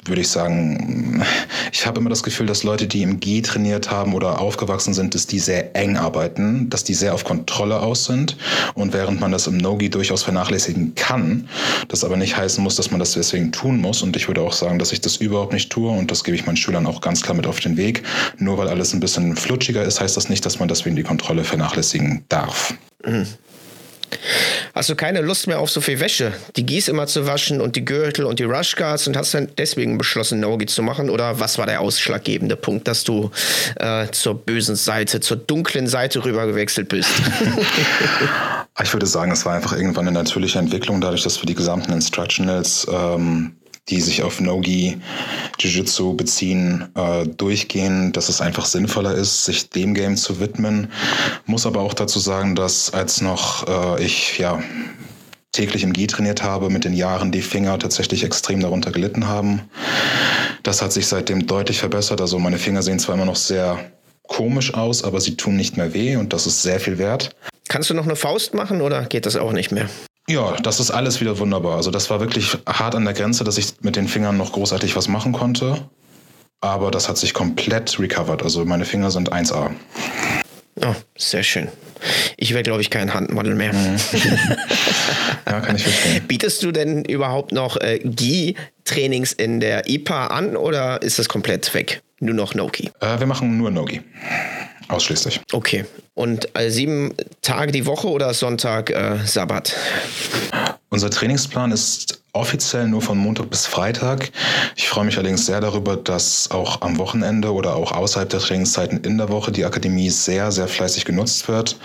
würde ich sagen, ich habe immer das Gefühl, dass Leute, die im GI trainiert haben oder aufgewachsen sind, dass die sehr eng arbeiten, dass die sehr auf Kontrolle aus sind. Und während man das im No-Gi durchaus vernachlässigen kann, das aber nicht heißen muss, dass man das deswegen tun muss. Und ich würde auch sagen, dass ich das überhaupt nicht tue. Und das gebe ich meinen Schülern auch ganz klar mit auf den Weg. Nur weil alles ein bisschen flutschiger ist, heißt das nicht, dass man deswegen die Kontrolle vernachlässigen darf. Mhm. Hast du keine Lust mehr auf so viel Wäsche, die Gieß immer zu waschen und die Gürtel und die Rushguards und hast dann deswegen beschlossen, No-Gi zu machen? Oder was war der ausschlaggebende Punkt, dass du äh, zur bösen Seite, zur dunklen Seite rübergewechselt bist? ich würde sagen, es war einfach irgendwann eine natürliche Entwicklung, dadurch, dass wir die gesamten Instructionals ähm, die sich auf Nogi Jiu-Jitsu beziehen, äh, durchgehen, dass es einfach sinnvoller ist, sich dem Game zu widmen. Muss aber auch dazu sagen, dass als noch äh, ich ja täglich im Gi trainiert habe, mit den Jahren die Finger tatsächlich extrem darunter gelitten haben. Das hat sich seitdem deutlich verbessert. Also meine Finger sehen zwar immer noch sehr komisch aus, aber sie tun nicht mehr weh und das ist sehr viel wert. Kannst du noch eine Faust machen oder geht das auch nicht mehr? Ja, das ist alles wieder wunderbar. Also das war wirklich hart an der Grenze, dass ich mit den Fingern noch großartig was machen konnte. Aber das hat sich komplett recovered. Also meine Finger sind 1A. Oh, sehr schön. Ich wäre, glaube ich, kein Handmodel mehr. Mhm. ja, kann ich verstehen. Bietest du denn überhaupt noch äh, GI-Trainings in der IPA an oder ist das komplett weg? Nur noch Noki? Äh, wir machen nur Noki. Ausschließlich. Okay. Und äh, sieben Tage die Woche oder Sonntag äh, Sabbat? Unser Trainingsplan ist offiziell nur von Montag bis Freitag. Ich freue mich allerdings sehr darüber, dass auch am Wochenende oder auch außerhalb der Trainingszeiten in der Woche die Akademie sehr, sehr fleißig genutzt wird.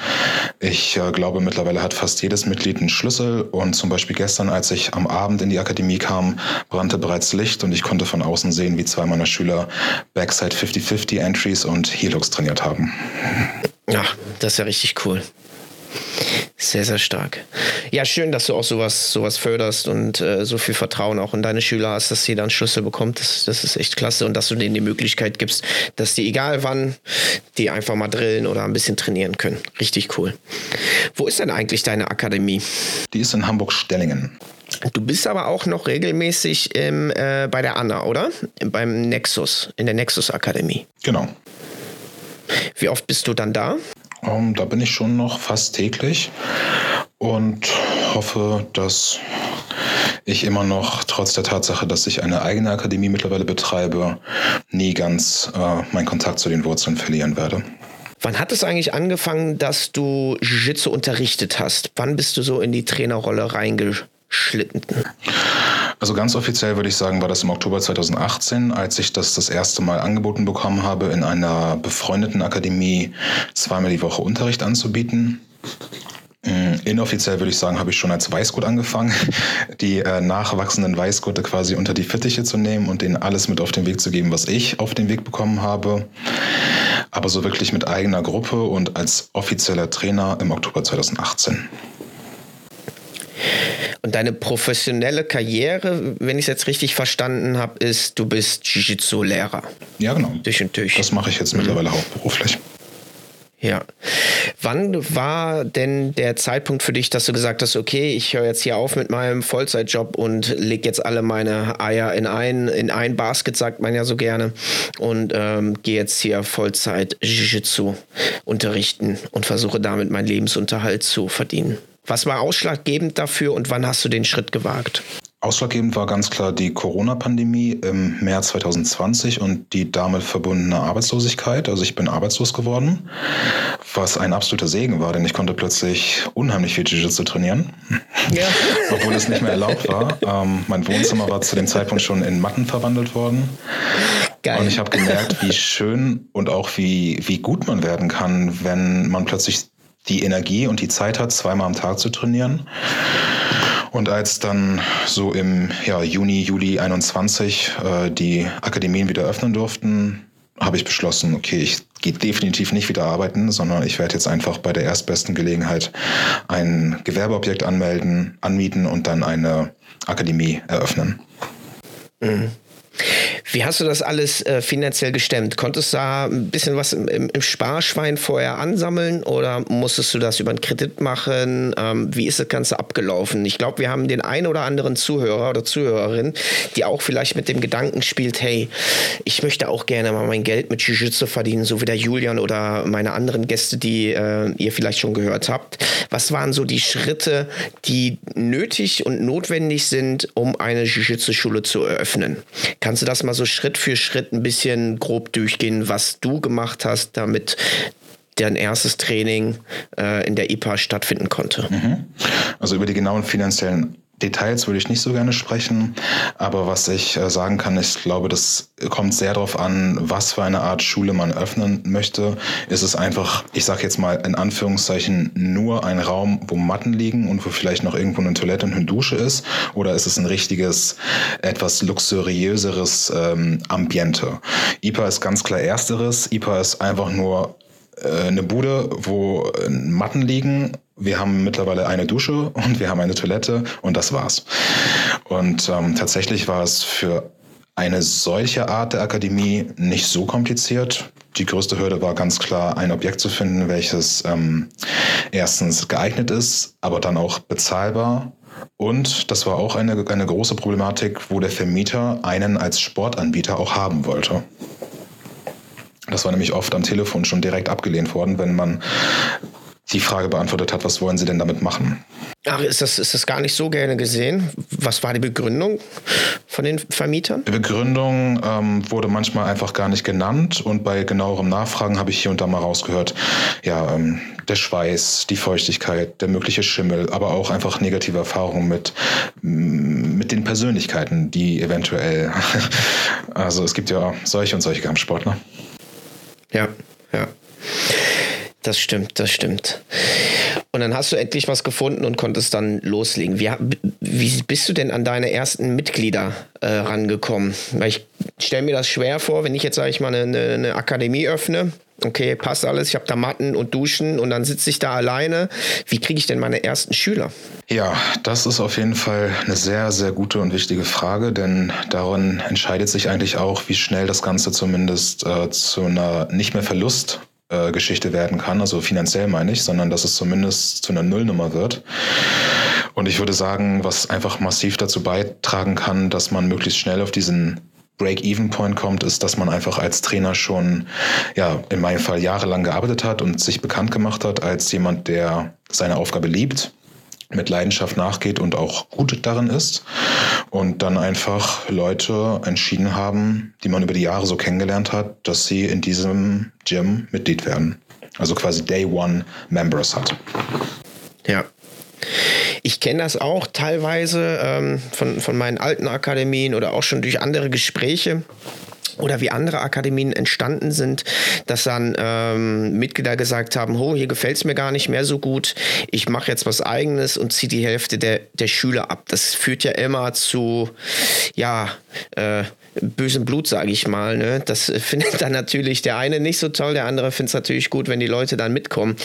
Ich äh, glaube, mittlerweile hat fast jedes Mitglied einen Schlüssel und zum Beispiel gestern, als ich am Abend in die Akademie kam, brannte bereits Licht und ich konnte von außen sehen, wie zwei meiner Schüler Backside 50-50 Entries und Helux trainiert haben. Ja, das ist ja richtig cool. Sehr, sehr stark. Ja, schön, dass du auch sowas, sowas förderst und äh, so viel Vertrauen auch in deine Schüler hast, dass sie dann Schlüssel bekommt. Das, das ist echt klasse und dass du denen die Möglichkeit gibst, dass die egal wann, die einfach mal drillen oder ein bisschen trainieren können. Richtig cool. Wo ist denn eigentlich deine Akademie? Die ist in Hamburg-Stellingen. Du bist aber auch noch regelmäßig im, äh, bei der Anna, oder? Beim Nexus, in der Nexus Akademie. Genau. Wie oft bist du dann da? Ähm, da bin ich schon noch fast täglich und hoffe, dass ich immer noch, trotz der Tatsache, dass ich eine eigene Akademie mittlerweile betreibe, nie ganz äh, meinen Kontakt zu den Wurzeln verlieren werde. Wann hat es eigentlich angefangen, dass du Jiu-Jitsu unterrichtet hast? Wann bist du so in die Trainerrolle reingeschlitten? Also ganz offiziell würde ich sagen, war das im Oktober 2018, als ich das das erste Mal angeboten bekommen habe, in einer befreundeten Akademie zweimal die Woche Unterricht anzubieten. Mm, inoffiziell würde ich sagen, habe ich schon als Weißgurt angefangen, die äh, nachwachsenden Weißgurte quasi unter die Fittiche zu nehmen und denen alles mit auf den Weg zu geben, was ich auf den Weg bekommen habe. Aber so wirklich mit eigener Gruppe und als offizieller Trainer im Oktober 2018. Und deine professionelle Karriere, wenn ich es jetzt richtig verstanden habe, ist, du bist Jiu-Jitsu-Lehrer. Ja, genau. Durch und durch. Das mache ich jetzt mittlerweile mhm. hauptberuflich. Ja. Wann war denn der Zeitpunkt für dich, dass du gesagt hast, okay, ich höre jetzt hier auf mit meinem Vollzeitjob und lege jetzt alle meine Eier in ein, in ein Basket, sagt man ja so gerne, und ähm, gehe jetzt hier Vollzeit Jiu-Jitsu unterrichten und versuche damit meinen Lebensunterhalt zu verdienen? Was war ausschlaggebend dafür und wann hast du den Schritt gewagt? Ausschlaggebend war ganz klar die Corona-Pandemie im März 2020 und die damit verbundene Arbeitslosigkeit. Also ich bin arbeitslos geworden, was ein absoluter Segen war, denn ich konnte plötzlich unheimlich viel Jiu-Jitsu trainieren, ja. obwohl es nicht mehr erlaubt war. Ähm, mein Wohnzimmer war zu dem Zeitpunkt schon in Matten verwandelt worden. Geil. Und ich habe gemerkt, wie schön und auch wie, wie gut man werden kann, wenn man plötzlich die Energie und die Zeit hat, zweimal am Tag zu trainieren. Und als dann so im ja, Juni, Juli 21 äh, die Akademien wieder öffnen durften, habe ich beschlossen, okay, ich gehe definitiv nicht wieder arbeiten, sondern ich werde jetzt einfach bei der erstbesten Gelegenheit ein Gewerbeobjekt anmelden, anmieten und dann eine Akademie eröffnen. Mhm. Wie hast du das alles äh, finanziell gestemmt? Konntest du da ein bisschen was im, im, Sparschwein vorher ansammeln oder musstest du das über einen Kredit machen? Ähm, wie ist das Ganze abgelaufen? Ich glaube, wir haben den einen oder anderen Zuhörer oder Zuhörerin, die auch vielleicht mit dem Gedanken spielt, hey, ich möchte auch gerne mal mein Geld mit Jiu-Jitsu verdienen, so wie der Julian oder meine anderen Gäste, die äh, ihr vielleicht schon gehört habt. Was waren so die Schritte, die nötig und notwendig sind, um eine Jiu-Jitsu-Schule zu eröffnen? Kannst du das mal so Schritt für Schritt ein bisschen grob durchgehen, was du gemacht hast, damit dein erstes Training äh, in der IPA stattfinden konnte? Mhm. Also über die genauen finanziellen Details würde ich nicht so gerne sprechen, aber was ich äh, sagen kann, ich glaube, das kommt sehr darauf an, was für eine Art Schule man öffnen möchte. Ist es einfach, ich sage jetzt mal in Anführungszeichen, nur ein Raum, wo Matten liegen und wo vielleicht noch irgendwo eine Toilette und eine Dusche ist? Oder ist es ein richtiges, etwas luxuriöseres ähm, Ambiente? IPA ist ganz klar ersteres. IPA ist einfach nur äh, eine Bude, wo äh, Matten liegen. Wir haben mittlerweile eine Dusche und wir haben eine Toilette und das war's. Und ähm, tatsächlich war es für eine solche Art der Akademie nicht so kompliziert. Die größte Hürde war ganz klar, ein Objekt zu finden, welches ähm, erstens geeignet ist, aber dann auch bezahlbar. Und das war auch eine, eine große Problematik, wo der Vermieter einen als Sportanbieter auch haben wollte. Das war nämlich oft am Telefon schon direkt abgelehnt worden, wenn man die Frage beantwortet hat, was wollen Sie denn damit machen? Ach, ist das, ist das gar nicht so gerne gesehen? Was war die Begründung von den Vermietern? Die Begründung ähm, wurde manchmal einfach gar nicht genannt und bei genauerem Nachfragen habe ich hier und da mal rausgehört, ja, ähm, der Schweiß, die Feuchtigkeit, der mögliche Schimmel, aber auch einfach negative Erfahrungen mit, mit den Persönlichkeiten, die eventuell, also es gibt ja solche und solche Kampfsportler. Ja, ja. Das stimmt, das stimmt. Und dann hast du endlich was gefunden und konntest dann loslegen. Wie, wie bist du denn an deine ersten Mitglieder äh, rangekommen? Weil ich stelle mir das schwer vor, wenn ich jetzt, sage ich mal, eine, eine Akademie öffne. Okay, passt alles, ich habe da Matten und Duschen und dann sitze ich da alleine. Wie kriege ich denn meine ersten Schüler? Ja, das ist auf jeden Fall eine sehr, sehr gute und wichtige Frage, denn darin entscheidet sich eigentlich auch, wie schnell das Ganze zumindest äh, zu einer nicht mehr Verlust äh, Geschichte werden kann, also finanziell meine ich, sondern dass es zumindest zu einer Nullnummer wird. Und ich würde sagen, was einfach massiv dazu beitragen kann, dass man möglichst schnell auf diesen Break-Even-Point kommt, ist, dass man einfach als Trainer schon, ja, in meinem Fall jahrelang gearbeitet hat und sich bekannt gemacht hat als jemand, der seine Aufgabe liebt mit Leidenschaft nachgeht und auch gut darin ist. Und dann einfach Leute entschieden haben, die man über die Jahre so kennengelernt hat, dass sie in diesem Gym Mitglied werden. Also quasi Day One Members hat. Ja. Ich kenne das auch teilweise ähm, von, von meinen alten Akademien oder auch schon durch andere Gespräche oder wie andere Akademien entstanden sind, dass dann ähm, Mitglieder gesagt haben, oh, hier gefällt es mir gar nicht mehr so gut, ich mache jetzt was eigenes und ziehe die Hälfte der, der Schüler ab. Das führt ja immer zu, ja, äh, bösem Blut, sage ich mal. Ne? Das findet dann natürlich der eine nicht so toll, der andere findet es natürlich gut, wenn die Leute dann mitkommen.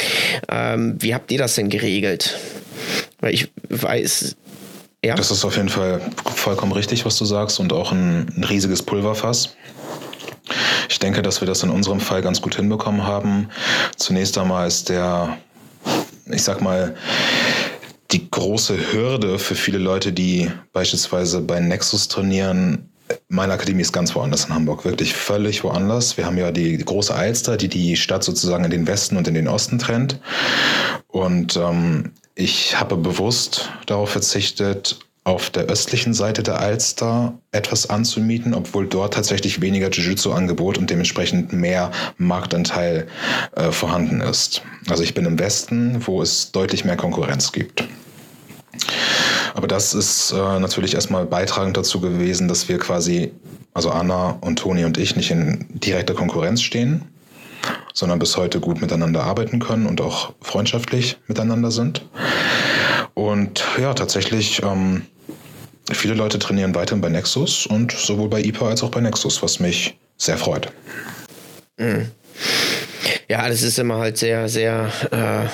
Ähm, wie habt ihr das denn geregelt? Weil ich weiß, ja. Das ist auf jeden Fall vollkommen richtig, was du sagst und auch ein, ein riesiges Pulverfass. Ich denke, dass wir das in unserem Fall ganz gut hinbekommen haben. Zunächst einmal ist der, ich sag mal, die große Hürde für viele Leute, die beispielsweise bei Nexus trainieren, meine Akademie ist ganz woanders in Hamburg, wirklich völlig woanders. Wir haben ja die, große Alster, die die Stadt sozusagen in den Westen und in den Osten trennt. Und ähm, ich habe bewusst darauf verzichtet, auf der östlichen Seite der Alster etwas anzumieten, obwohl dort tatsächlich weniger Jiu-Jitsu-Angebot und dementsprechend mehr Marktanteil äh, vorhanden ist. Also ich bin im Westen, wo es deutlich mehr Konkurrenz gibt. Aber das ist äh, natürlich erstmal beitragend dazu gewesen, dass wir quasi, also Anna und Toni und ich, nicht in direkter Konkurrenz stehen, sondern bis heute gut miteinander arbeiten können und auch freundschaftlich miteinander sind. Und ja, tatsächlich ähm, Viele Leute trainieren weiterhin bei Nexus und sowohl bei IPA als auch bei Nexus, was mich sehr freut. Mhm. Ja, das ist immer halt sehr, sehr äh,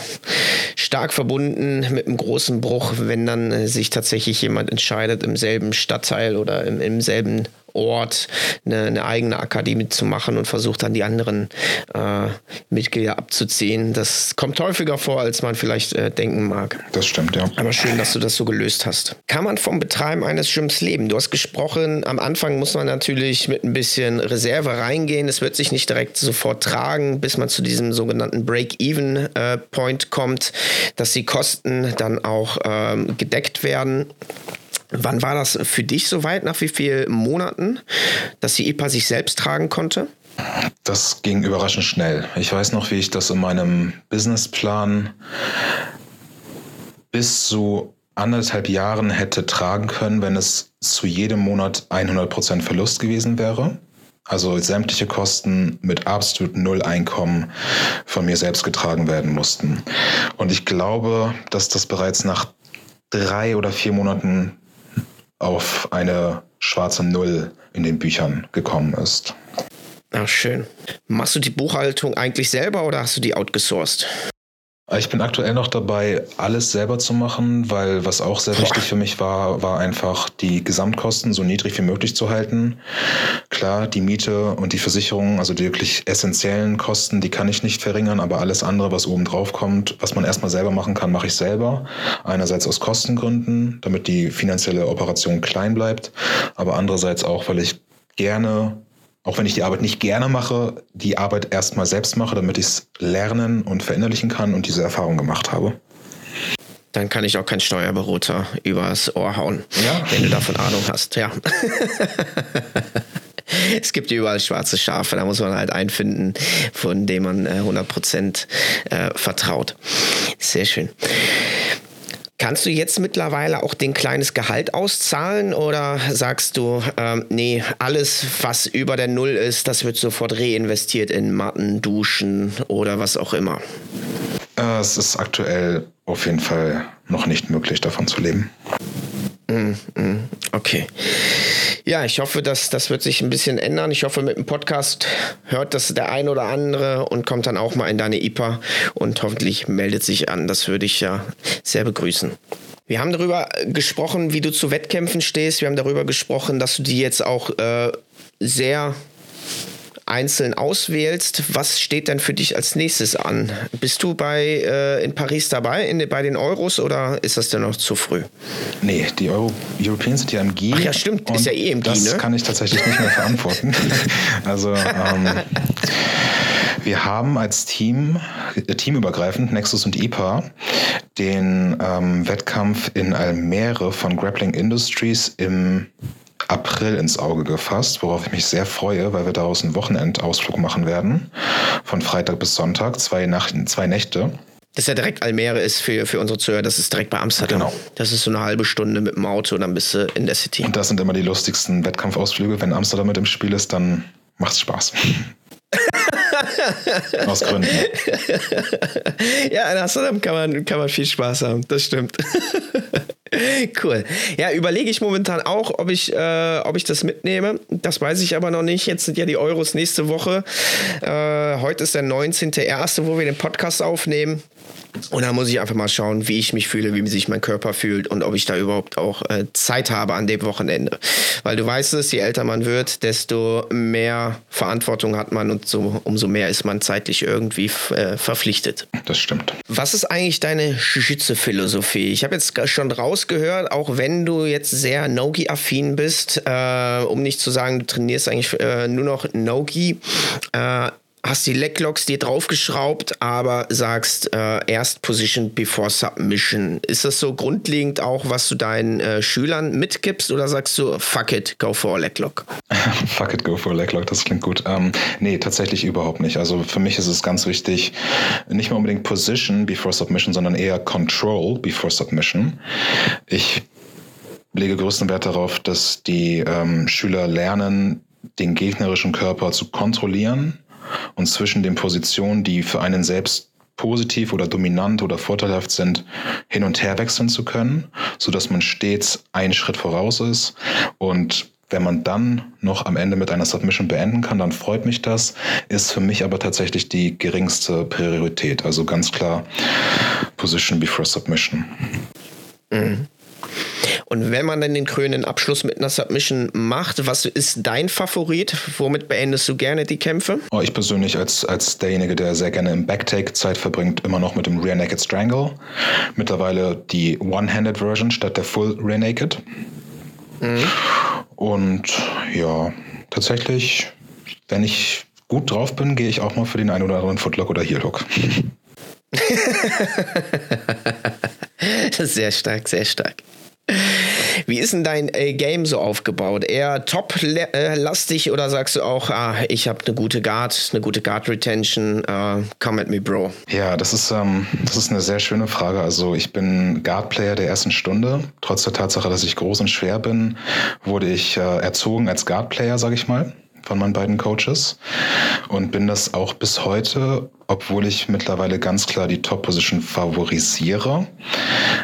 stark verbunden mit einem großen Bruch, wenn dann äh, sich tatsächlich jemand entscheidet, im selben Stadtteil oder im, im selben Ort eine, eine, eigene Akademie zu machen und versucht dann die anderen äh, Mitglieder abzuziehen. Das kommt häufiger vor, als man vielleicht äh, denken mag. Das stimmt, ja. Aber schön, dass du das so gelöst hast. Kann man vom Betreiben eines Gyms leben? Du hast gesprochen, am Anfang muss man natürlich mit ein bisschen Reserve reingehen. Es wird sich nicht direkt sofort tragen, bis man zu diesem sogenannten Break-Even-Point äh, kommt, dass die Kosten dann auch ähm, gedeckt werden. Wann war das für dich soweit? Nach wie vielen Monaten, dass die IPA sich selbst tragen konnte? Das ging überraschend schnell. Ich weiß noch, wie ich das in meinem Businessplan bis zu anderthalb Jahren hätte tragen können, wenn es zu jedem Monat 100% Verlust gewesen wäre. Also sämtliche Kosten mit absolut null Einkommen von mir selbst getragen werden mussten. Und ich glaube, dass das bereits nach drei oder vier Monaten auf eine schwarze Null in den Büchern gekommen ist. Ach, schön. Machst du die Buchhaltung eigentlich selber oder hast du die outgesourced? Ich bin aktuell noch dabei, alles selber zu machen, weil was auch sehr wichtig für mich war, war einfach die Gesamtkosten so niedrig wie möglich zu halten. Klar, die Miete und die Versicherung, also die wirklich essentiellen Kosten, die kann ich nicht verringern, aber alles andere, was oben drauf kommt, was man erstmal selber machen kann, mache ich selber. Einerseits aus Kostengründen, damit die finanzielle Operation klein bleibt, aber andererseits auch, weil ich gerne auch wenn ich die Arbeit nicht gerne mache, die Arbeit erstmal selbst mache, damit ich es lernen und verinnerlichen kann und diese Erfahrung gemacht habe. Dann kann ich auch kein Steuerberater übers Ohr hauen, ja. wenn du davon Ahnung hast, ja. es gibt überall schwarze Schafe, da muss man halt einfinden, von dem man 100% äh, äh, vertraut. Sehr schön. Kannst du jetzt mittlerweile auch den kleines Gehalt auszahlen oder sagst du, ähm, nee, alles, was über der Null ist, das wird sofort reinvestiert in Matten, Duschen oder was auch immer? Äh, es ist aktuell auf jeden Fall noch nicht möglich, davon zu leben. Mm, mm, okay. Ja, ich hoffe, dass das wird sich ein bisschen ändern. Ich hoffe, mit dem Podcast hört das der ein oder andere und kommt dann auch mal in deine IPA und hoffentlich meldet sich an. Das würde ich ja sehr begrüßen. Wir haben darüber gesprochen, wie du zu Wettkämpfen stehst. Wir haben darüber gesprochen, dass du die jetzt auch äh, sehr einzeln auswählst, was steht denn für dich als nächstes an? Bist du bei äh, in Paris dabei, in, bei den Euros oder ist das denn noch zu früh? Nee, die Euro Europeans sind ja im GI. Ach ja, stimmt, ist ja eh im GI, Das ne? kann ich tatsächlich nicht mehr verantworten. also ähm, Wir haben als Team, äh, teamübergreifend, Nexus und IPA, den ähm, Wettkampf in Almere von Grappling Industries im April ins Auge gefasst, worauf ich mich sehr freue, weil wir daraus einen Wochenendausflug machen werden. Von Freitag bis Sonntag, zwei, Nacht, zwei Nächte. Das ist ja direkt Almere ist für, für unsere Zuhörer, das ist direkt bei Amsterdam. Genau. Das ist so eine halbe Stunde mit dem Auto, dann bist du in der City. Und das sind immer die lustigsten Wettkampfausflüge. Wenn Amsterdam mit im Spiel ist, dann macht's Spaß. Aus Gründen. ja, in Amsterdam kann man, kann man viel Spaß haben, das stimmt. cool. Ja, überlege ich momentan auch, ob ich, äh, ob ich das mitnehme. Das weiß ich aber noch nicht. Jetzt sind ja die Euros nächste Woche. Äh, heute ist der 19.01., wo wir den Podcast aufnehmen. Und da muss ich einfach mal schauen, wie ich mich fühle, wie sich mein Körper fühlt und ob ich da überhaupt auch äh, Zeit habe an dem Wochenende. Weil du weißt es, je älter man wird, desto mehr Verantwortung hat man und so, umso mehr ist man zeitlich irgendwie äh, verpflichtet. Das stimmt. Was ist eigentlich deine Jiu-Jitsu-Philosophie? Ich habe jetzt schon rausgehört, auch wenn du jetzt sehr Nogi-affin bist, äh, um nicht zu sagen, du trainierst eigentlich äh, nur noch Nogi, äh, hast die Leglocks dir draufgeschraubt, aber sagst äh, erst Position before Submission. Ist das so grundlegend auch, was du deinen äh, Schülern mitgibst oder sagst du, fuck it, go for a Leglock? fuck it, go for a Leglock, das klingt gut. Ähm, nee, tatsächlich überhaupt nicht. Also für mich ist es ganz wichtig, nicht mehr unbedingt Position before Submission, sondern eher Control before Submission. Ich lege größten Wert darauf, dass die ähm, Schüler lernen, den gegnerischen Körper zu kontrollieren und zwischen den Positionen, die für einen selbst positiv oder dominant oder vorteilhaft sind, hin und her wechseln zu können, so dass man stets einen Schritt voraus ist und wenn man dann noch am Ende mit einer Submission beenden kann, dann freut mich das. Ist für mich aber tatsächlich die geringste Priorität. Also ganz klar Position before Submission. Mhm. Und wenn man dann den krönenden Abschluss mit einer Submission macht, was ist dein Favorit? Womit beendest du gerne die Kämpfe? Oh, ich persönlich als, als derjenige, der sehr gerne im Backtake Zeit verbringt, immer noch mit dem Rear Naked Strangle. Mittlerweile die One-Handed Version statt der Full Rear Naked. Mhm. Und ja, tatsächlich, wenn ich gut drauf bin, gehe ich auch mal für den einen oder anderen Footlock oder Heelhook. sehr stark, sehr stark. Wie ist denn dein äh, Game so aufgebaut? Eher top-lastig oder sagst du auch, ah, ich habe eine gute Guard, eine gute Guard-Retention, uh, come at me, Bro? Ja, das ist, ähm, das ist eine sehr schöne Frage. Also ich bin Guard-Player der ersten Stunde. Trotz der Tatsache, dass ich groß und schwer bin, wurde ich äh, erzogen als Guard-Player, sage ich mal von meinen beiden Coaches und bin das auch bis heute, obwohl ich mittlerweile ganz klar die Top-Position favorisiere.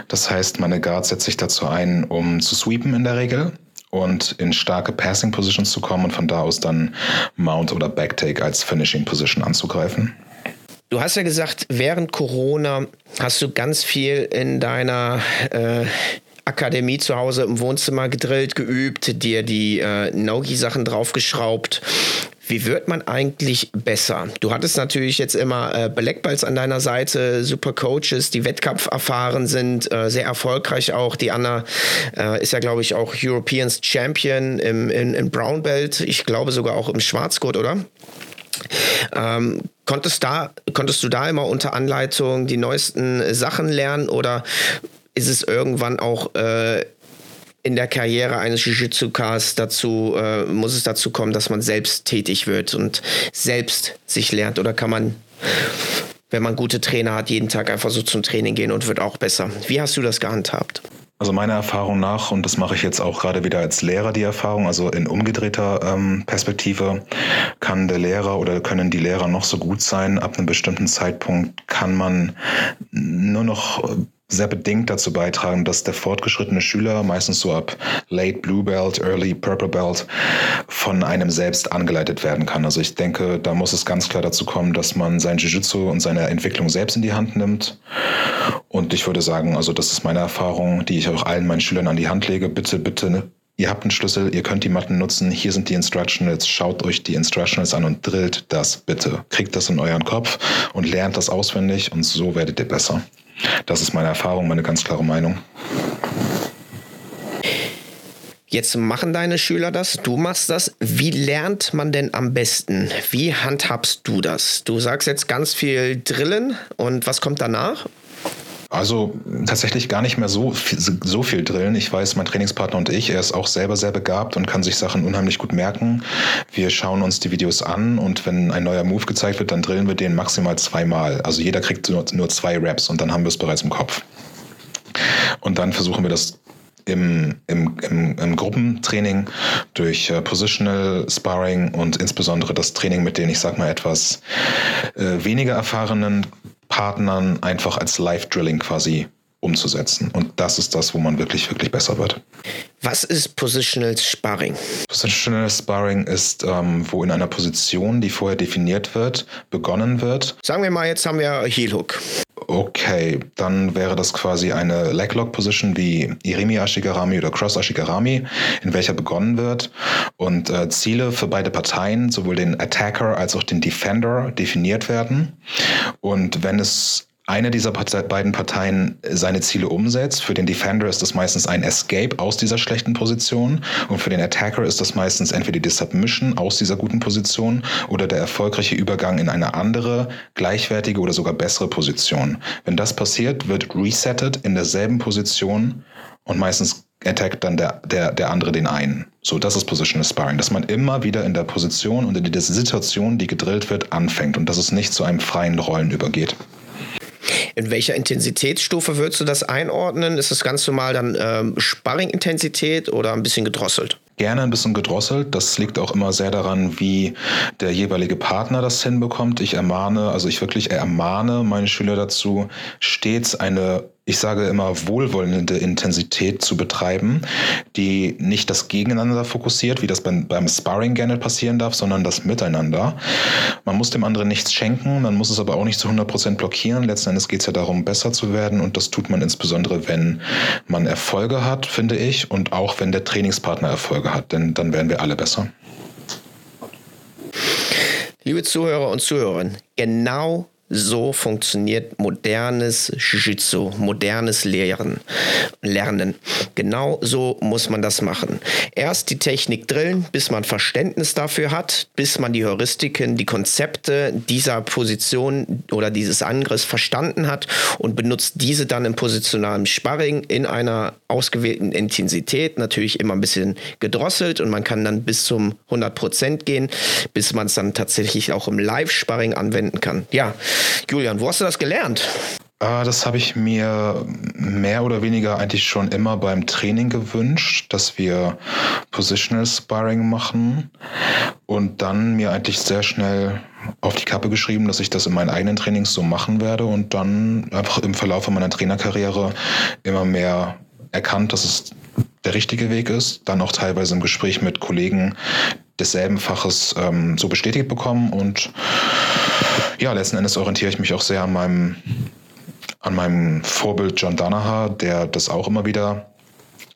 Das heißt, meine Guards setze ich dazu ein, um zu sweepen in der Regel und in starke Passing Positions zu kommen und von da aus dann Mount oder Backtake als Finishing Position anzugreifen. Du hast ja gesagt, während Corona hast du ganz viel in deiner äh, Akademie zu Hause im Wohnzimmer gedrillt, geübt, dir die äh, Nogi-Sachen draufgeschraubt. Wie wird man eigentlich besser? Du hattest natürlich jetzt immer äh, Blackballs an deiner Seite, super Coaches, die Wettkampf erfahren sind, äh, sehr erfolgreich auch. Die Anna äh, ist ja, glaube ich, auch European Champion im, in, in Brown Belt. Ich glaube sogar auch im Schwarzgurt, oder? Ähm, konntest, da, konntest du da immer unter Anleitung die neuesten Sachen lernen oder ist es irgendwann auch äh, in der Karriere eines Jiu-Jitsu-Cars dazu, äh, muss es dazu kommen, dass man selbst tätig wird und selbst sich lernt? Oder kann man, wenn man gute Trainer hat, jeden Tag einfach so zum Training gehen und wird auch besser? Wie hast du das gehandhabt? Also meiner Erfahrung nach, und das mache ich jetzt auch gerade wieder als Lehrer die Erfahrung, also in umgedrehter ähm, Perspektive, kann der Lehrer oder können die Lehrer noch so gut sein. Ab einem bestimmten Zeitpunkt kann man nur noch sehr bedingt dazu beitragen, dass der fortgeschrittene Schüler, meistens so ab Late Blue Belt, Early Purple Belt, von einem selbst angeleitet werden kann. Also ich denke, da muss es ganz klar dazu kommen, dass man sein Jiu-Jitsu und seine Entwicklung selbst in die Hand nimmt. Und ich würde sagen, also das ist meine Erfahrung, die ich auch allen meinen Schülern an die Hand lege. Bitte, bitte, ne? ihr habt einen Schlüssel, ihr könnt die Matten nutzen, hier sind die Instructionals, schaut euch die Instructionals an und drillt das bitte. Kriegt das in euren Kopf und lernt das auswendig und so werdet ihr besser. Das ist meine Erfahrung, meine ganz klare Meinung. Jetzt machen deine Schüler das, du machst das. Wie lernt man denn am besten? Wie handhabst du das? Du sagst jetzt ganz viel Drillen und was kommt danach? Also tatsächlich gar nicht mehr so viel, so viel drillen. Ich weiß, mein Trainingspartner und ich, er ist auch selber sehr begabt und kann sich Sachen unheimlich gut merken. Wir schauen uns die Videos an und wenn ein neuer Move gezeigt wird, dann drillen wir den maximal zweimal. Also jeder kriegt nur, nur zwei Raps und dann haben wir es bereits im Kopf. Und dann versuchen wir das im, im, im, im Gruppentraining durch äh, Positional Sparring und insbesondere das Training mit den, ich sag mal, etwas äh, weniger erfahrenen Partnern einfach als Live-Drilling quasi umzusetzen. Und das ist das, wo man wirklich, wirklich besser wird. Was ist Positional Sparring? Positional Sparring ist, ähm, wo in einer Position, die vorher definiert wird, begonnen wird. Sagen wir mal, jetzt haben wir Heel Hook. Okay, dann wäre das quasi eine Leglock Position wie Irimi Ashigarami oder Cross Ashigarami, in welcher begonnen wird und äh, Ziele für beide Parteien, sowohl den Attacker als auch den Defender, definiert werden. Und wenn es eine dieser beiden Parteien seine Ziele umsetzt. Für den Defender ist das meistens ein Escape aus dieser schlechten Position und für den Attacker ist das meistens entweder die Submission aus dieser guten Position oder der erfolgreiche Übergang in eine andere, gleichwertige oder sogar bessere Position. Wenn das passiert, wird resettet in derselben Position und meistens attackt dann der, der, der andere den einen. So, das ist Positional Sparring, dass man immer wieder in der Position und in der Situation, die gedrillt wird, anfängt und dass es nicht zu einem freien Rollen übergeht. In welcher Intensitätsstufe würdest du das einordnen? Ist das ganz normal dann ähm, Sparring-Intensität oder ein bisschen gedrosselt? Gerne ein bisschen gedrosselt. Das liegt auch immer sehr daran, wie der jeweilige Partner das hinbekommt. Ich ermahne, also ich wirklich ermahne meine Schüler dazu, stets eine ich sage immer, wohlwollende Intensität zu betreiben, die nicht das Gegeneinander fokussiert, wie das beim, beim Sparring gerne passieren darf, sondern das Miteinander. Man muss dem anderen nichts schenken, man muss es aber auch nicht zu 100% blockieren. Letzten Endes geht es ja darum, besser zu werden und das tut man insbesondere, wenn man Erfolge hat, finde ich, und auch wenn der Trainingspartner Erfolge hat, denn dann werden wir alle besser. Liebe Zuhörer und Zuhörerinnen, genau so funktioniert modernes Jiu-Jitsu, modernes Lehren, Lernen. Genau so muss man das machen. Erst die Technik drillen, bis man Verständnis dafür hat, bis man die Heuristiken, die Konzepte dieser Position oder dieses Angriffs verstanden hat und benutzt diese dann im positionalen Sparring in einer ausgewählten Intensität, natürlich immer ein bisschen gedrosselt und man kann dann bis zum 100 Prozent gehen, bis man es dann tatsächlich auch im Live-Sparring anwenden kann. Ja, Julian, wo hast du das gelernt? Ah, das habe ich mir mehr oder weniger eigentlich schon immer beim Training gewünscht, dass wir Positional Sparring machen und dann mir eigentlich sehr schnell auf die Kappe geschrieben, dass ich das in meinen eigenen Trainings so machen werde und dann einfach im Verlauf meiner Trainerkarriere immer mehr erkannt, dass es der richtige Weg ist, dann auch teilweise im Gespräch mit Kollegen desselben Faches ähm, so bestätigt bekommen und ja, letzten Endes orientiere ich mich auch sehr an meinem, an meinem Vorbild John Danaher, der das auch immer wieder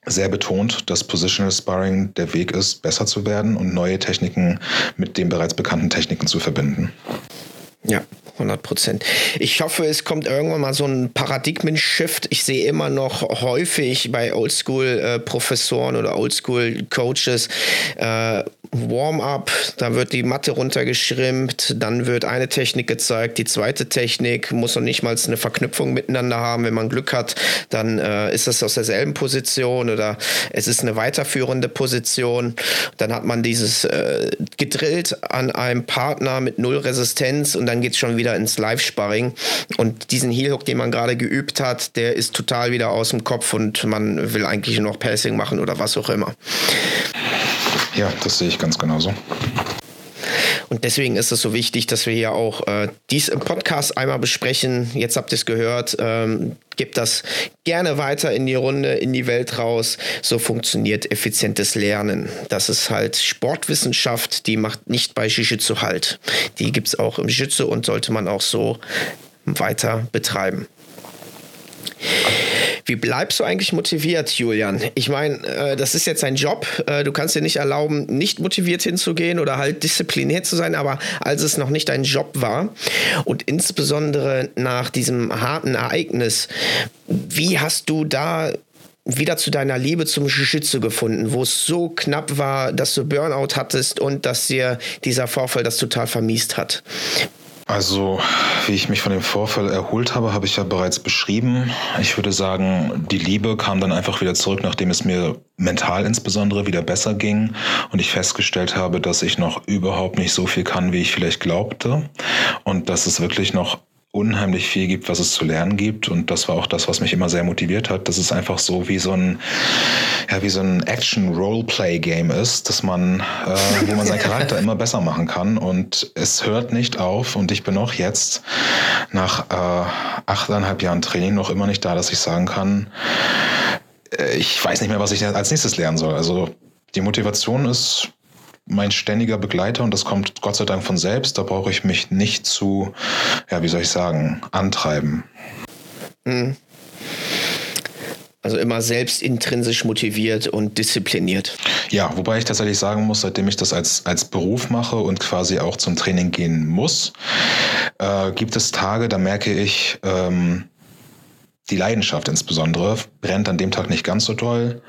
sehr betont, dass Positional Sparring der Weg ist, besser zu werden und neue Techniken mit den bereits bekannten Techniken zu verbinden. Ja, 100 Prozent. Ich hoffe, es kommt irgendwann mal so ein Paradigmen-Shift. Ich sehe immer noch häufig bei Oldschool-Professoren oder Oldschool-Coaches äh, Warm-up, da wird die Matte runtergeschrimpt, dann wird eine Technik gezeigt, die zweite Technik muss noch nicht mal eine Verknüpfung miteinander haben. Wenn man Glück hat, dann äh, ist das aus derselben Position oder es ist eine weiterführende Position. Dann hat man dieses äh, gedrillt an einem Partner mit null Resistenz und dann geht es schon wieder ins Live-Sparring. Und diesen Heel-Hook, den man gerade geübt hat, der ist total wieder aus dem Kopf und man will eigentlich nur noch Passing machen oder was auch immer. Ja, das sehe ich ganz genauso. Und deswegen ist es so wichtig, dass wir hier auch äh, dies im Podcast einmal besprechen. Jetzt habt ihr es gehört. Ähm, gebt das gerne weiter in die Runde, in die Welt raus. So funktioniert effizientes Lernen. Das ist halt Sportwissenschaft, die macht nicht bei Jiu-Jitsu halt. Die gibt es auch im Jiu-Jitsu und sollte man auch so weiter betreiben. Wie bleibst du eigentlich motiviert, Julian? Ich meine, äh, das ist jetzt ein Job. Äh, du kannst dir nicht erlauben, nicht motiviert hinzugehen oder halt diszipliniert zu sein, aber als es noch nicht dein Job war und insbesondere nach diesem harten Ereignis, wie hast du da wieder zu deiner Liebe zum Jiu-Jitsu gefunden, wo es so knapp war, dass du Burnout hattest und dass dir dieser Vorfall das total vermiest hat? Also, wie ich mich von dem Vorfall erholt habe, habe ich ja bereits beschrieben. Ich würde sagen, die Liebe kam dann einfach wieder zurück, nachdem es mir mental insbesondere wieder besser ging und ich festgestellt habe, dass ich noch überhaupt nicht so viel kann, wie ich vielleicht glaubte und dass es wirklich noch unheimlich viel gibt, was es zu lernen gibt. Und das war auch das, was mich immer sehr motiviert hat. Das ist einfach so wie so ein, ja, wie so ein Action-Roleplay-Game ist, dass man, äh, wo man seinen Charakter immer besser machen kann. Und es hört nicht auf. Und ich bin auch jetzt nach äh, achteinhalb Jahren Training noch immer nicht da, dass ich sagen kann, äh, ich weiß nicht mehr, was ich als nächstes lernen soll. Also die Motivation ist mein ständiger Begleiter und das kommt Gott sei Dank von selbst. Da brauche ich mich nicht zu, ja, wie soll ich sagen, antreiben. Mhm. Also immer selbst intrinsisch motiviert und diszipliniert. Ja, wobei ich tatsächlich sagen muss, seitdem ich das als, als Beruf mache und quasi auch zum Training gehen muss, äh, gibt es Tage, da merke ich, ähm, die Leidenschaft insbesondere brennt an dem Tag nicht ganz so doll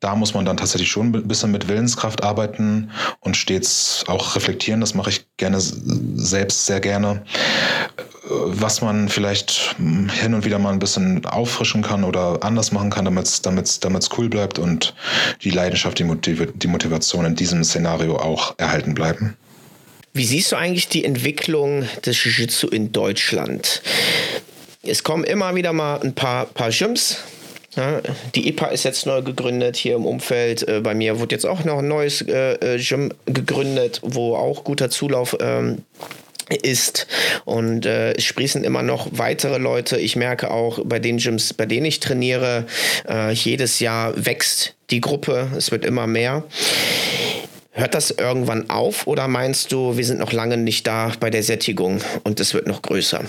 da muss man dann tatsächlich schon ein bisschen mit Willenskraft arbeiten und stets auch reflektieren. Das mache ich gerne selbst sehr gerne. Was man vielleicht hin und wieder mal ein bisschen auffrischen kann oder anders machen kann, damit es cool bleibt und die Leidenschaft, die, Motiv die Motivation in diesem Szenario auch erhalten bleiben. Wie siehst du eigentlich die Entwicklung des Jiu-Jitsu in Deutschland? Es kommen immer wieder mal ein paar, paar Gyms, die IPA ist jetzt neu gegründet hier im Umfeld. Äh, bei mir wurde jetzt auch noch ein neues äh, äh, Gym gegründet, wo auch guter Zulauf ähm, ist und äh, es sprießen immer noch weitere Leute. Ich merke auch bei den Gyms, bei denen ich trainiere, äh, jedes Jahr wächst die Gruppe. Es wird immer mehr. Hört das irgendwann auf oder meinst du, wir sind noch lange nicht da bei der Sättigung und es wird noch größer?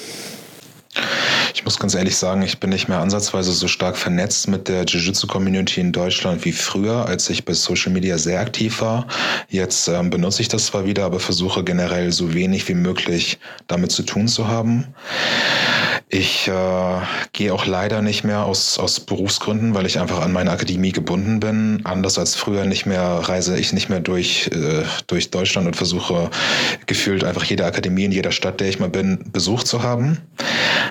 Ich muss ganz ehrlich sagen, ich bin nicht mehr ansatzweise so stark vernetzt mit der Jiu-Jitsu-Community in Deutschland wie früher, als ich bei Social Media sehr aktiv war. Jetzt ähm, benutze ich das zwar wieder, aber versuche generell so wenig wie möglich damit zu tun zu haben. Ich äh, gehe auch leider nicht mehr aus, aus Berufsgründen, weil ich einfach an meine Akademie gebunden bin. Anders als früher nicht mehr reise ich nicht mehr durch, äh, durch Deutschland und versuche gefühlt einfach jede Akademie in jeder Stadt, der ich mal bin, besucht zu haben.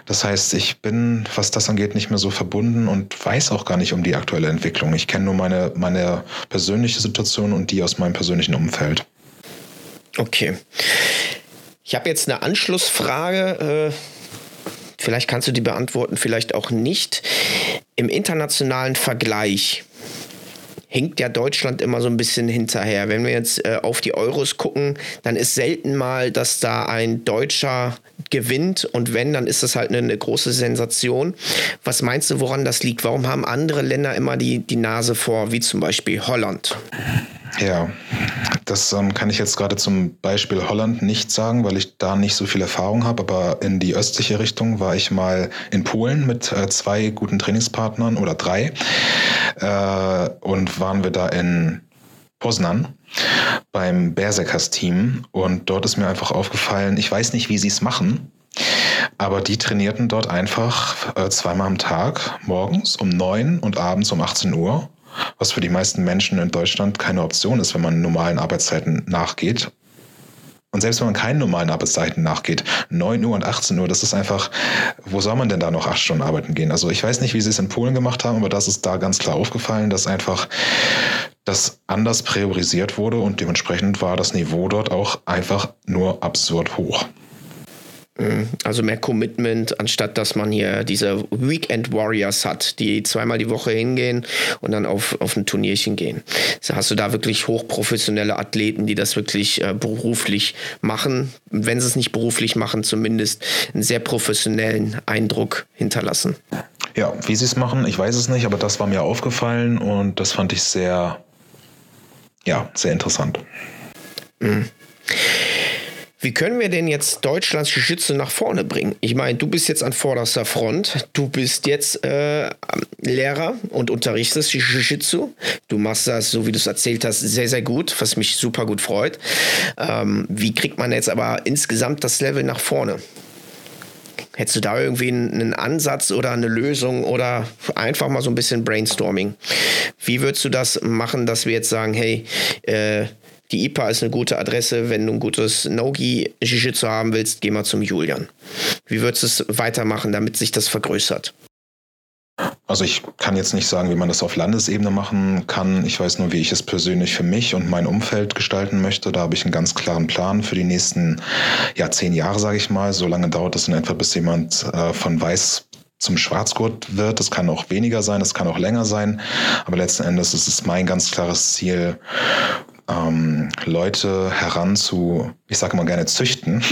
Das heißt, ich bin, was das angeht, nicht mehr so verbunden und weiß auch gar nicht um die aktuelle Entwicklung. Ich kenne nur meine, meine persönliche Situation und die aus meinem persönlichen Umfeld. Okay. Ich habe jetzt eine Anschlussfrage. Äh Vielleicht kannst du die beantworten, vielleicht auch nicht. Im internationalen Vergleich hinkt ja Deutschland immer so ein bisschen hinterher. Wenn wir jetzt äh, auf die Euros gucken, dann ist selten mal, dass da ein Deutscher gewinnt und wenn, dann ist das halt eine, eine, große Sensation. Was meinst du, woran das liegt? Warum haben andere Länder immer die, die Nase vor, wie zum Beispiel Holland? Ja, das ähm, kann ich jetzt gerade zum Beispiel Holland nicht sagen, weil ich da nicht so viel Erfahrung habe. Aber in die östliche Richtung war ich mal in Polen mit äh, zwei guten Trainingspartnern oder drei. Äh, und waren wir da in Poznan beim Berserkers Team. Und dort ist mir einfach aufgefallen, ich weiß nicht, wie sie es machen. Aber die trainierten dort einfach äh, zweimal am Tag, morgens um neun und abends um 18 Uhr was für die meisten Menschen in Deutschland keine Option ist, wenn man normalen Arbeitszeiten nachgeht. Und selbst wenn man keinen normalen Arbeitszeiten nachgeht, 9 Uhr und 18 Uhr, das ist einfach, wo soll man denn da noch acht Stunden arbeiten gehen? Also ich weiß nicht, wie sie es in Polen gemacht haben, aber das ist da ganz klar aufgefallen, dass einfach das anders priorisiert wurde und dementsprechend war das Niveau dort auch einfach nur absurd hoch. Mhm. Also mehr Commitment, anstatt dass man hier diese Weekend Warriors hat, die zweimal die Woche hingehen und dann auf, auf ein Turnierchen gehen. So hast du da wirklich hochprofessionelle Athleten, die das wirklich äh, beruflich machen. Wenn sie es nicht beruflich machen, zumindest einen sehr professionellen Eindruck hinterlassen. Ja, wie sie es machen, ich weiß es nicht, aber das war mir aufgefallen und das fand ich sehr, ja, sehr interessant. Mhm. Wie können wir denn jetzt Deutschlands Jiu-Jitsu nach vorne bringen? Ich meine, du bist jetzt an vorderster Front. Du bist jetzt äh, Lehrer und unterrichtest Jiu-Jitsu. Du machst das, so wie du es erzählt hast, sehr, sehr gut, was mich super gut freut. Ähm, wie kriegt man jetzt aber insgesamt das Level nach vorne? Hättest du da irgendwie einen Ansatz oder eine Lösung oder einfach mal so ein bisschen Brainstorming? Wie würdest du das machen, dass wir jetzt sagen, hey, äh, die IPA ist eine gute Adresse. Wenn du ein gutes Nogi Jiu-Jitsu haben willst, geh mal zum Julian. Wie würdest du es weitermachen, damit sich das vergrößert? Also ich kann jetzt nicht sagen, wie man das auf Landesebene machen kann. Ich weiß nur, wie ich es persönlich für mich und mein Umfeld gestalten möchte. Da habe ich einen ganz klaren Plan für die nächsten ja, zehn Jahre, sage ich mal. So lange dauert es in etwa, bis jemand äh, von weiß zum Schwarzgurt wird. Das kann auch weniger sein, das kann auch länger sein. Aber letzten Endes ist es mein ganz klares Ziel, ähm, Leute heran zu, ich sage mal gerne züchten,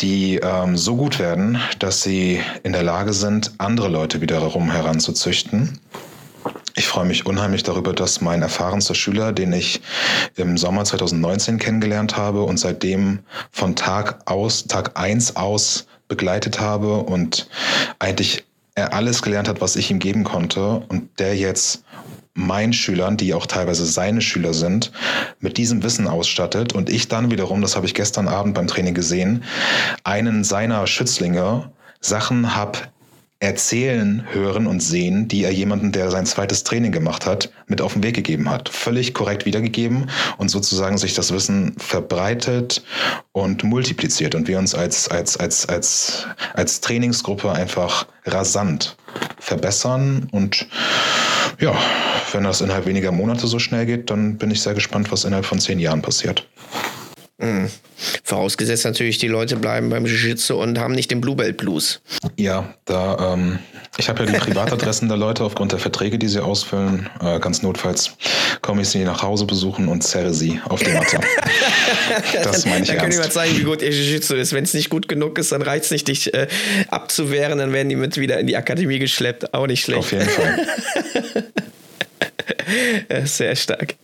die ähm, so gut werden, dass sie in der Lage sind, andere Leute wiederum heranzuzüchten. Ich freue mich unheimlich darüber, dass mein erfahrenster Schüler, den ich im Sommer 2019 kennengelernt habe und seitdem von Tag aus, Tag eins aus begleitet habe und eigentlich er alles gelernt hat, was ich ihm geben konnte und der jetzt meinen Schülern, die auch teilweise seine Schüler sind, mit diesem Wissen ausstattet und ich dann wiederum, das habe ich gestern Abend beim Training gesehen, einen seiner Schützlinge Sachen habe erzählen, hören und sehen, die er jemanden, der sein zweites Training gemacht hat, mit auf den Weg gegeben hat. Völlig korrekt wiedergegeben und sozusagen sich das Wissen verbreitet und multipliziert und wir uns als, als, als, als, als Trainingsgruppe einfach rasant verbessern und ja, wenn das innerhalb weniger Monate so schnell geht, dann bin ich sehr gespannt, was innerhalb von zehn Jahren passiert. Mhm. Vorausgesetzt natürlich, die Leute bleiben beim Jiu-Jitsu und haben nicht den Bluebelt Blues. Ja, da ähm, ich habe ja die Privatadressen der Leute aufgrund der Verträge, die sie ausfüllen. Äh, ganz notfalls komme ich sie nach Hause besuchen und zerre sie auf die Matte. das meine ich Dann können wir zeigen, wie gut ihr Jiu-Jitsu ist. Wenn es nicht gut genug ist, dann reicht es nicht, dich äh, abzuwehren. Dann werden die mit wieder in die Akademie geschleppt. Auch nicht schlecht. Auf jeden Fall. Sehr stark.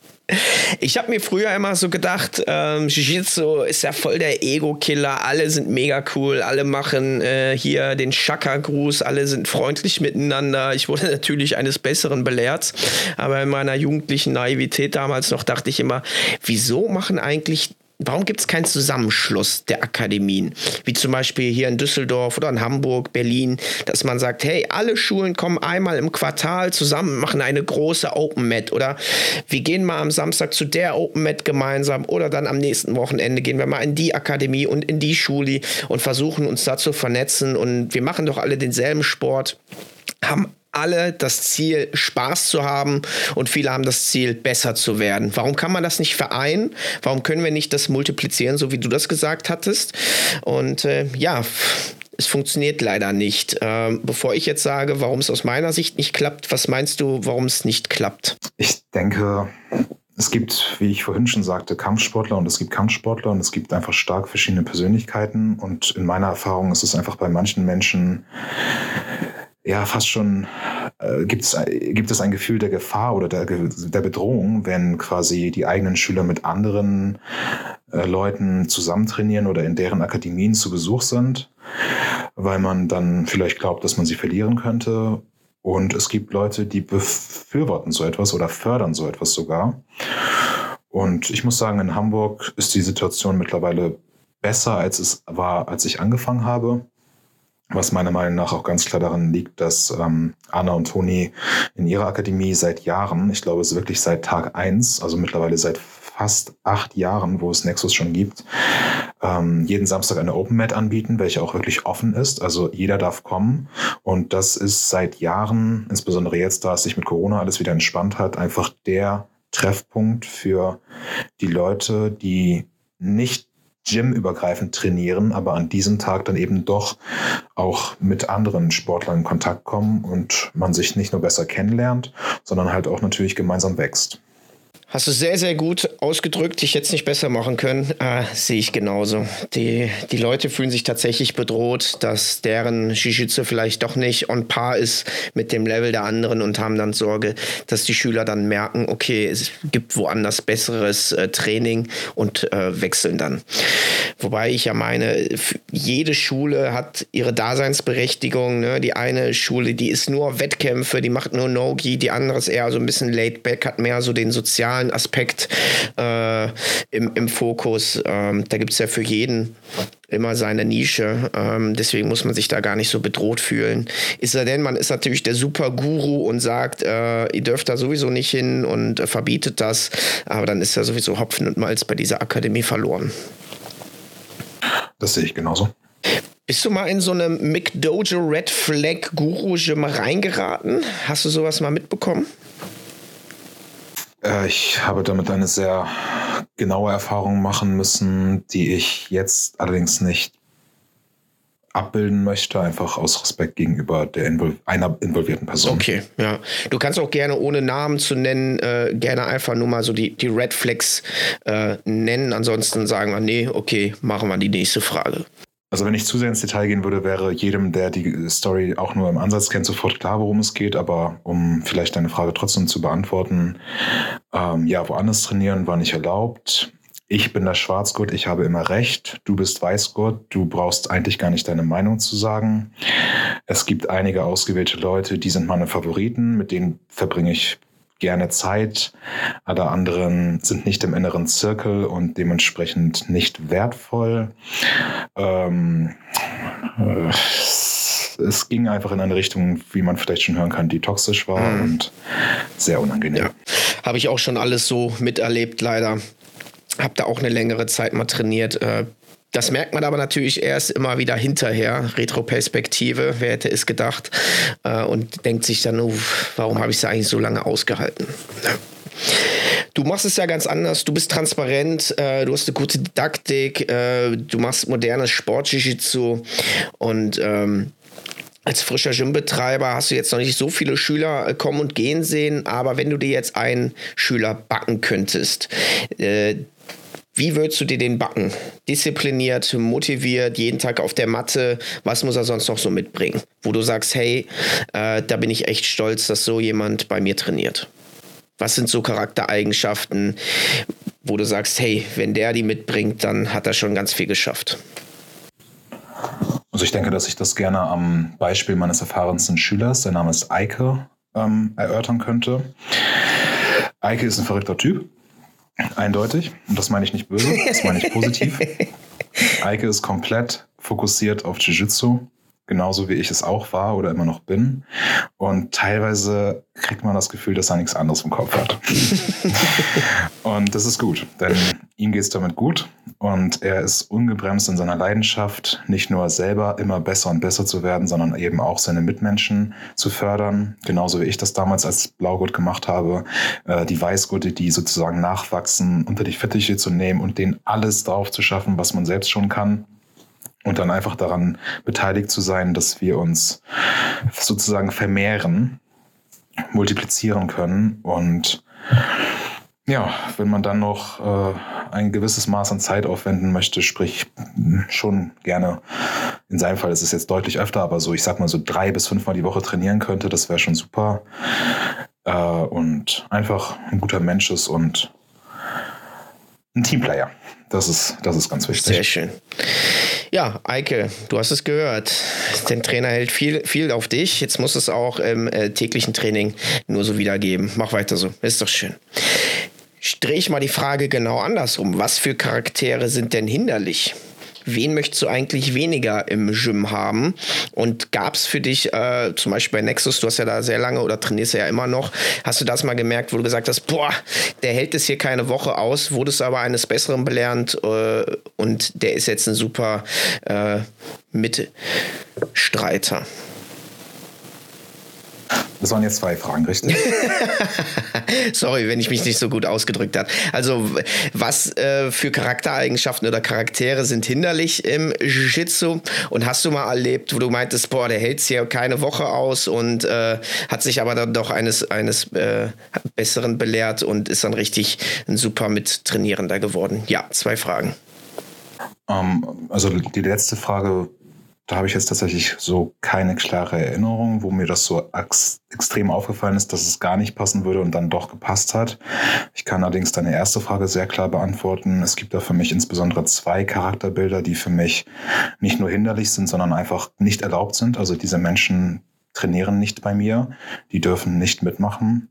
Ich habe mir früher immer so gedacht, ähm, Jiu-Jitsu ist ja voll der Ego-Killer. Alle sind mega cool, alle machen äh, hier den Shaka-Gruß, alle sind freundlich miteinander. Ich wurde natürlich eines Besseren belehrt, aber in meiner jugendlichen Naivität damals noch dachte ich immer, wieso machen eigentlich Warum gibt es keinen Zusammenschluss der Akademien? Wie zum Beispiel hier in Düsseldorf oder in Hamburg, Berlin, dass man sagt, hey, alle Schulen kommen einmal im Quartal zusammen, machen eine große Open Mat oder wir gehen mal am Samstag zu der Open Mat gemeinsam oder dann am nächsten Wochenende gehen wir mal in die Akademie und in die Schule und versuchen uns da zu vernetzen und wir machen doch alle denselben Sport haben alle das Ziel, Spaß zu haben und viele haben das Ziel, besser zu werden. Warum kann man das nicht vereinen? Warum können wir nicht das multiplizieren, so wie du das gesagt hattest? Und äh, ja, es funktioniert leider nicht. Ähm, bevor ich jetzt sage, warum es aus meiner Sicht nicht klappt, was meinst du, warum es nicht klappt? Ich denke, es gibt, wie ich vorhin schon sagte, Kampfsportler und es gibt Kampfsportler und es gibt einfach stark verschiedene Persönlichkeiten. Und in meiner Erfahrung ist es einfach bei manchen Menschen ja fast schon äh, gibt es gibt es ein Gefühl der Gefahr oder der, der Bedrohung, wenn quasi die eigenen Schüler mit anderen äh, Leuten zusammen trainieren oder in deren Akademien zu Besuch sind, weil man dann vielleicht glaubt, dass man sie verlieren könnte. Und es gibt Leute, die befürworten so etwas oder fördern so etwas sogar. Und ich muss sagen, in Hamburg ist die Situation mittlerweile besser, als es war, als ich angefangen habe was meiner Meinung nach auch ganz klar daran liegt, dass ähm, Anna und Toni in ihrer Akademie seit Jahren, ich glaube es ist wirklich seit Tag eins, also mittlerweile seit fast acht Jahren, wo es Nexus schon gibt, ähm, jeden Samstag eine Open Mat anbieten, welche auch wirklich offen ist. Also jeder darf kommen. Und das ist seit Jahren, insbesondere jetzt, da es sich mit Corona alles wieder entspannt hat, einfach der Treffpunkt für die Leute, die nicht gymübergreifend trainieren, aber an diesem Tag dann eben doch auch mit anderen Sportlern in Kontakt kommen und man sich nicht nur besser kennenlernt, sondern halt auch natürlich gemeinsam wächst. Hast du sehr, sehr gut ausgedrückt. Ich hätte es nicht besser machen können. Äh, sehe ich genauso. Die, die Leute fühlen sich tatsächlich bedroht, dass deren Jiu-Jitsu vielleicht doch nicht on par ist mit dem Level der anderen und haben dann Sorge, dass die Schüler dann merken, okay, es gibt woanders besseres äh, Training und äh, wechseln dann. Wobei ich ja meine, jede Schule hat ihre Daseinsberechtigung. Ne? Die eine Schule, die ist nur Wettkämpfe, die macht nur No-Gi, die andere ist eher so ein bisschen laid back, hat mehr so den sozialen Aspekt äh, im, im Fokus. Ähm, da gibt es ja für jeden immer seine Nische. Ähm, deswegen muss man sich da gar nicht so bedroht fühlen. Ist er denn, man ist natürlich der super Guru und sagt, äh, ihr dürft da sowieso nicht hin und äh, verbietet das. Aber dann ist ja sowieso Hopfen und Malz bei dieser Akademie verloren. Das sehe ich genauso. Bist du mal in so eine McDojo Red Flag Guru Gym reingeraten? Hast du sowas mal mitbekommen? Äh, ich habe damit eine sehr genaue Erfahrung machen müssen, die ich jetzt allerdings nicht abbilden möchte, einfach aus Respekt gegenüber der Invol einer involvierten Person. Okay, ja. Du kannst auch gerne, ohne Namen zu nennen, äh, gerne einfach nur mal so die, die Red Flags äh, nennen. Ansonsten sagen wir, nee, okay, machen wir die nächste Frage. Also wenn ich zu sehr ins Detail gehen würde, wäre jedem, der die Story auch nur im Ansatz kennt, sofort klar, worum es geht. Aber um vielleicht deine Frage trotzdem zu beantworten, ähm, ja, woanders trainieren war nicht erlaubt. Ich bin der Schwarzgurt, ich habe immer recht. Du bist Weißgurt, du brauchst eigentlich gar nicht deine Meinung zu sagen. Es gibt einige ausgewählte Leute, die sind meine Favoriten, mit denen verbringe ich gerne Zeit. Alle anderen sind nicht im inneren Zirkel und dementsprechend nicht wertvoll. Ähm, äh, es ging einfach in eine Richtung, wie man vielleicht schon hören kann, die toxisch war mhm. und sehr unangenehm. Ja. Habe ich auch schon alles so miterlebt, leider. Habe da auch eine längere Zeit mal trainiert. Äh, das merkt man aber natürlich erst immer wieder hinterher, Retroperspektive, wer hätte es gedacht, äh, und denkt sich dann, oh, warum habe ich es eigentlich so lange ausgehalten? Du machst es ja ganz anders. Du bist transparent, äh, du hast eine gute Didaktik, äh, du machst modernes Sport-Jiu-Jitsu und ähm, als frischer Gymbetreiber hast du jetzt noch nicht so viele Schüler äh, kommen und gehen sehen, aber wenn du dir jetzt einen Schüler backen könntest, äh, wie würdest du dir den backen? Diszipliniert, motiviert, jeden Tag auf der Matte. Was muss er sonst noch so mitbringen? Wo du sagst, hey, äh, da bin ich echt stolz, dass so jemand bei mir trainiert. Was sind so Charaktereigenschaften, wo du sagst, hey, wenn der die mitbringt, dann hat er schon ganz viel geschafft? Also ich denke, dass ich das gerne am Beispiel meines erfahrensten Schülers, der Name ist Eike, ähm, erörtern könnte. Eike ist ein verrückter Typ Eindeutig. Und das meine ich nicht böse, das meine ich positiv. Eike ist komplett fokussiert auf Jiu-Jitsu genauso wie ich es auch war oder immer noch bin. Und teilweise kriegt man das Gefühl, dass er nichts anderes im Kopf hat. und das ist gut, denn ihm geht es damit gut und er ist ungebremst in seiner Leidenschaft, nicht nur selber immer besser und besser zu werden, sondern eben auch seine Mitmenschen zu fördern, genauso wie ich das damals als Blaugurt gemacht habe, äh, die Weißgurte, die sozusagen nachwachsen, unter die Fittiche zu nehmen und denen alles drauf zu schaffen, was man selbst schon kann und dann einfach daran beteiligt zu sein, dass wir uns sozusagen vermehren, multiplizieren können und ja, wenn man dann noch äh, ein gewisses Maß an Zeit aufwenden möchte, sprich schon gerne, in seinem Fall ist es jetzt deutlich öfter, aber so, ich sag mal so drei bis fünfmal die Woche trainieren könnte, das wäre schon super. Äh, und einfach ein guter Mensch ist und ein Teamplayer. Das ist, das ist ganz wichtig. Sehr schön. Ja, Eike, du hast es gehört. Der Trainer hält viel, viel auf dich. Jetzt muss es auch im äh, täglichen Training nur so wiedergeben. Mach weiter so. Ist doch schön. Drehe ich mal die Frage genau andersrum. Was für Charaktere sind denn hinderlich? Wen möchtest du eigentlich weniger im Gym haben? Und gab es für dich, äh, zum Beispiel bei Nexus, du hast ja da sehr lange oder trainierst ja immer noch, hast du das mal gemerkt, wo du gesagt hast, boah, der hält es hier keine Woche aus, wurdest aber eines Besseren belernt äh, und der ist jetzt ein super äh, Mitstreiter? Das waren jetzt zwei Fragen, richtig? Sorry, wenn ich mich nicht so gut ausgedrückt habe. Also, was äh, für Charaktereigenschaften oder Charaktere sind hinderlich im Jiu-Jitsu? Und hast du mal erlebt, wo du meintest, boah, der hält es hier keine Woche aus und äh, hat sich aber dann doch eines, eines äh, Besseren belehrt und ist dann richtig ein super Mittrainierender geworden? Ja, zwei Fragen. Ähm, also die letzte Frage da habe ich jetzt tatsächlich so keine klare Erinnerung, wo mir das so extrem aufgefallen ist, dass es gar nicht passen würde und dann doch gepasst hat. Ich kann allerdings deine erste Frage sehr klar beantworten. Es gibt da für mich insbesondere zwei Charakterbilder, die für mich nicht nur hinderlich sind, sondern einfach nicht erlaubt sind. Also diese Menschen trainieren nicht bei mir, die dürfen nicht mitmachen.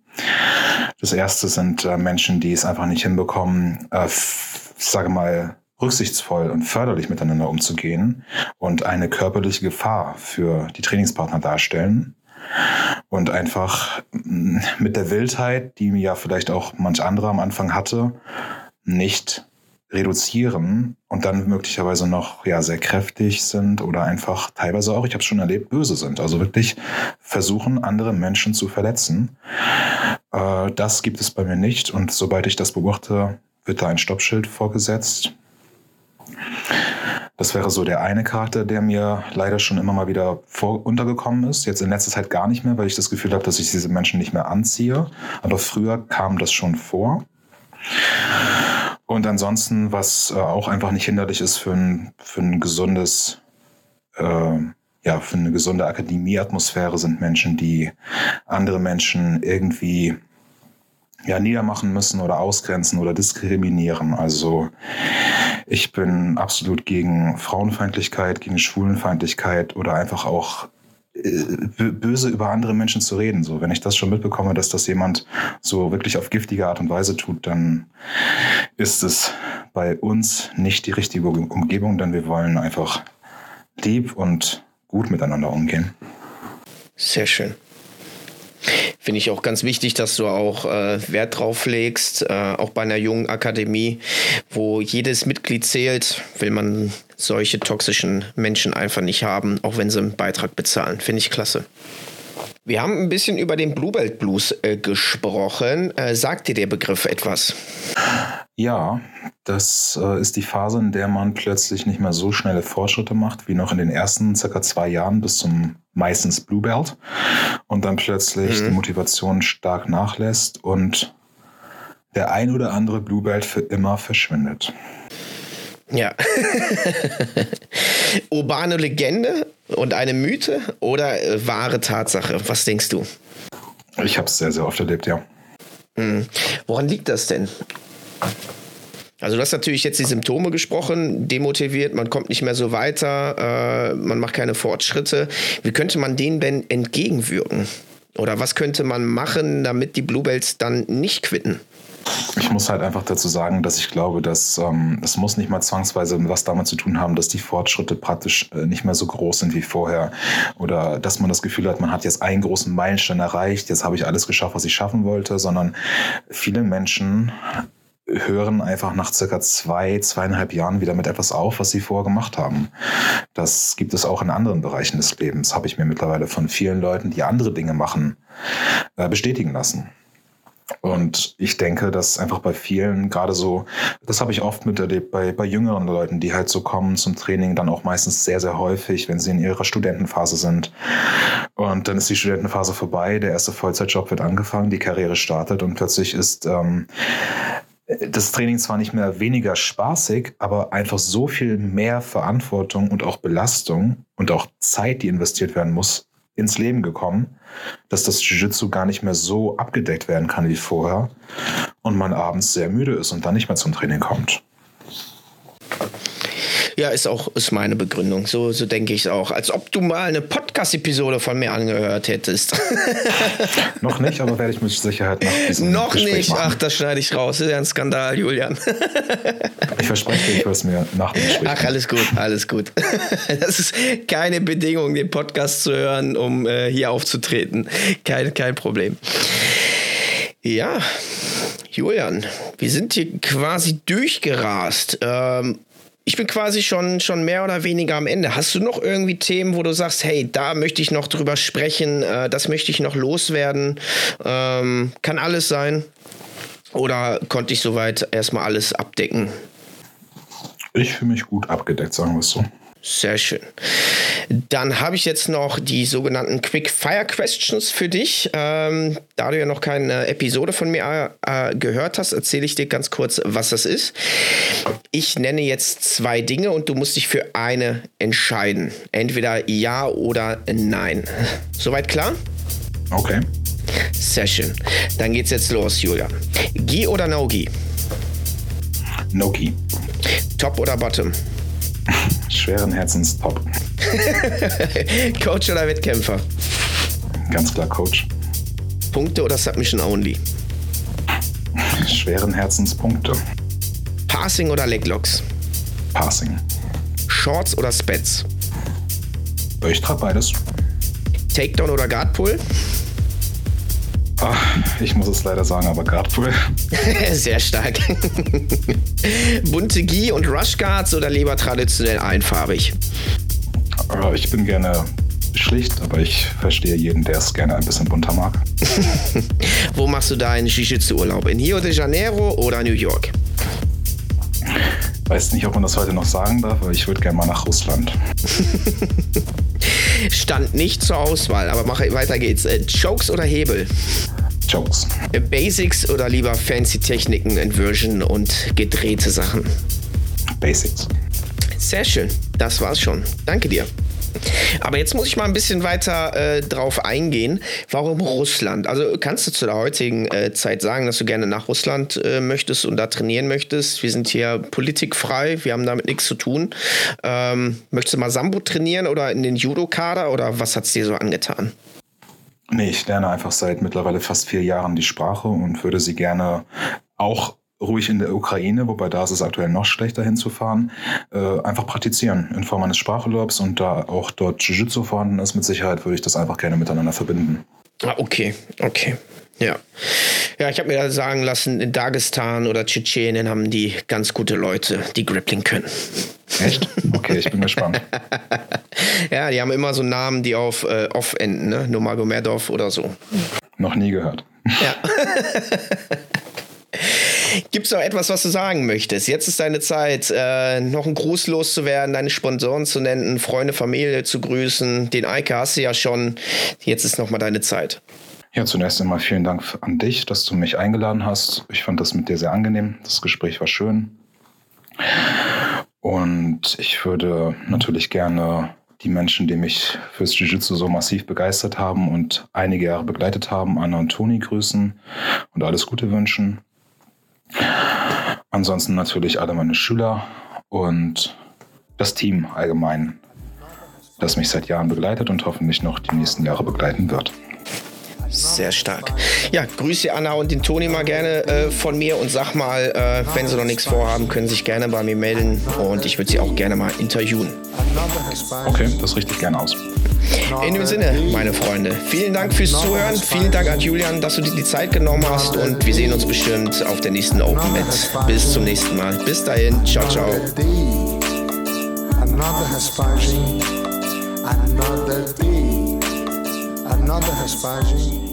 Das erste sind äh, Menschen, die es einfach nicht hinbekommen, äh, ich sage mal, rücksichtsvoll und förderlich miteinander umzugehen und eine körperliche Gefahr für die Trainingspartner darstellen und einfach mm, mit der Wildheit, die ja vielleicht auch manch anderer am Anfang hatte, nicht reduzieren und dann möglicherweise noch ja sehr kräftig sind oder einfach teilweise auch, ich habe es schon erlebt, böse sind. Also wirklich versuchen, andere Menschen zu verletzen. Äh, das gibt es bei mir nicht und sobald ich das beobachte, wird da ein Stoppschild vorgesetzt. Das wäre so der eine Charakter, der mir leider schon immer mal wieder vor untergekommen ist. Jetzt in letzter Zeit gar nicht mehr, weil ich das Gefühl habe, dass ich diese Menschen nicht mehr anziehe. Aber früher kam das schon vor. Und ansonsten, was äh, auch einfach nicht hinderlich ist für ein, für ein gesundes, äh, ja, für eine gesunde Akademieatmosphäre, sind Menschen, die andere Menschen irgendwie ja, niedermachen müssen oder ausgrenzen oder diskriminieren. Also ich bin absolut gegen Frauenfeindlichkeit, gegen Schwulenfeindlichkeit oder einfach auch böse über andere Menschen zu reden. So, wenn ich das schon mitbekomme, dass das jemand so wirklich auf giftige Art und Weise tut, dann ist es bei uns nicht die richtige Umgebung, denn wir wollen einfach lieb und gut miteinander umgehen. Sehr schön. Finde ich auch ganz wichtig, dass du auch äh, Wert drauf legst, äh, auch bei einer jungen Akademie, wo jedes Mitglied zählt, will man solche toxischen Menschen einfach nicht haben, auch wenn sie einen Beitrag bezahlen. Finde ich klasse. Wir haben ein bisschen über den Bluebelt Blues äh, gesprochen. Äh, sagt dir der Begriff etwas? Ja, das äh, ist die Phase, in der man plötzlich nicht mehr so schnelle Fortschritte macht wie noch in den ersten circa zwei Jahren bis zum meistens Blue Belt und dann plötzlich mhm. die Motivation stark nachlässt und der ein oder andere Blue Belt für immer verschwindet. Ja. Urbane Legende und eine Mythe oder äh, wahre Tatsache? Was denkst du? Ich habe es sehr, sehr oft erlebt, ja. Hm. Woran liegt das denn? Also du hast natürlich jetzt die Symptome gesprochen, demotiviert, man kommt nicht mehr so weiter, äh, man macht keine Fortschritte. Wie könnte man denen denn entgegenwirken? Oder was könnte man machen, damit die Bluebells dann nicht quitten? Ich muss halt einfach dazu sagen, dass ich glaube, dass ähm, es muss nicht mal zwangsweise was damit zu tun haben, dass die Fortschritte praktisch äh, nicht mehr so groß sind wie vorher oder dass man das Gefühl hat, man hat jetzt einen großen Meilenstein erreicht, jetzt habe ich alles geschafft, was ich schaffen wollte, sondern viele Menschen hören einfach nach circa zwei, zweieinhalb Jahren wieder mit etwas auf, was sie vorher gemacht haben. Das gibt es auch in anderen Bereichen des Lebens, habe ich mir mittlerweile von vielen Leuten, die andere Dinge machen, äh, bestätigen lassen. Und ich denke, dass einfach bei vielen, gerade so, das habe ich oft miterlebt, bei, bei jüngeren Leuten, die halt so kommen zum Training, dann auch meistens sehr, sehr häufig, wenn sie in ihrer Studentenphase sind. Und dann ist die Studentenphase vorbei, der erste Vollzeitjob wird angefangen, die Karriere startet und plötzlich ist ähm, das Training zwar nicht mehr weniger spaßig, aber einfach so viel mehr Verantwortung und auch Belastung und auch Zeit, die investiert werden muss, ins Leben gekommen, dass das Jiu-Jitsu gar nicht mehr so abgedeckt werden kann wie vorher und man abends sehr müde ist und dann nicht mehr zum Training kommt. Ja, ist auch ist meine Begründung. So, so denke ich es auch. Als ob du mal eine Podcast-Episode von mir angehört hättest. Noch nicht, aber werde ich mit Sicherheit diesem Noch Gespräch nicht. Machen. Ach, das schneide ich raus. Das ist ja ein Skandal, Julian. Ich verspreche dir, ich würde es mir nach dem Gespräch Ach, alles gut, alles gut. Das ist keine Bedingung, den Podcast zu hören, um äh, hier aufzutreten. Kein, kein Problem. Ja, Julian, wir sind hier quasi durchgerast. Ähm, ich bin quasi schon, schon mehr oder weniger am Ende. Hast du noch irgendwie Themen, wo du sagst, hey, da möchte ich noch drüber sprechen, äh, das möchte ich noch loswerden? Ähm, kann alles sein? Oder konnte ich soweit erstmal alles abdecken? Ich fühle mich gut abgedeckt, sagen wir es so. Sehr schön. Dann habe ich jetzt noch die sogenannten Quick Fire Questions für dich. Ähm, da du ja noch keine Episode von mir äh, gehört hast, erzähle ich dir ganz kurz, was das ist. Ich nenne jetzt zwei Dinge und du musst dich für eine entscheiden. Entweder ja oder nein. Soweit klar? Okay. Sehr schön. Dann geht's jetzt los, Julia. Gi oder No-Gi? Noki. Top oder Bottom? Schweren Herzens top. Coach oder Wettkämpfer? Ganz klar Coach. Punkte oder Submission Only? Schweren Herzens Punkte. Passing oder Leglocks? Passing. Shorts oder Spets? Ich trage beides. Takedown oder Guardpull? Ach, ich muss es leider sagen, aber Guardpull. Sehr stark. Bunte Gi und Rush Guards oder lieber traditionell einfarbig? Ich bin gerne schlicht, aber ich verstehe jeden, der es gerne ein bisschen bunter mag. Wo machst du deinen Jiu-Jitsu-Urlaub? In Rio de Janeiro oder New York? Weiß nicht, ob man das heute noch sagen darf, aber ich würde gerne mal nach Russland. Stand nicht zur Auswahl, aber mach, weiter geht's. Äh, Chokes oder Hebel? Chokes. Äh, Basics oder lieber fancy Techniken, Inversion und gedrehte Sachen? Basics. Sehr schön. Das war's schon. Danke dir. Aber jetzt muss ich mal ein bisschen weiter äh, drauf eingehen. Warum Russland? Also kannst du zu der heutigen äh, Zeit sagen, dass du gerne nach Russland äh, möchtest und da trainieren möchtest? Wir sind hier politikfrei, wir haben damit nichts zu tun. Ähm, möchtest du mal Sambo trainieren oder in den Judo-Kader oder was hat es dir so angetan? Nee, ich lerne einfach seit mittlerweile fast vier Jahren die Sprache und würde sie gerne auch ruhig in der Ukraine, wobei da ist es aktuell noch schlechter hinzufahren, äh, einfach praktizieren in Form eines Sprachurlaubs und da auch dort Jiu-Jitsu vorhanden ist, mit Sicherheit würde ich das einfach gerne miteinander verbinden. Ah, okay, okay. Ja. Ja, ich habe mir da sagen lassen, in Dagestan oder Tschetschenien haben die ganz gute Leute, die Grappling können. Echt? Okay, ich bin gespannt. ja, die haben immer so Namen, die auf äh, off enden, ne? Nomagomedov oder so. Noch nie gehört. Ja. Gibt es noch etwas, was du sagen möchtest? Jetzt ist deine Zeit, äh, noch ein Gruß loszuwerden, deine Sponsoren zu nennen, Freunde, Familie zu grüßen. Den Eike hast du ja schon. Jetzt ist nochmal deine Zeit. Ja, zunächst einmal vielen Dank an dich, dass du mich eingeladen hast. Ich fand das mit dir sehr angenehm. Das Gespräch war schön. Und ich würde natürlich gerne die Menschen, die mich fürs Jiu-Jitsu so massiv begeistert haben und einige Jahre begleitet haben, Anna und Toni grüßen und alles Gute wünschen. Ansonsten natürlich alle meine Schüler und das Team allgemein, das mich seit Jahren begleitet und hoffentlich noch die nächsten Jahre begleiten wird. Sehr stark. Ja, grüße Anna und den Toni mal gerne äh, von mir und sag mal, äh, wenn sie noch nichts vorhaben, können sie sich gerne bei mir melden und ich würde sie auch gerne mal interviewen. Okay, das richte ich gerne aus. In dem Sinne, meine Freunde, vielen Dank fürs Zuhören. Vielen Dank an Julian, dass du dir die Zeit genommen hast und wir sehen uns bestimmt auf der nächsten Open mit. Bis zum nächsten Mal. Bis dahin. Ciao, ciao. Another Hespagin, another day, another Hespagin.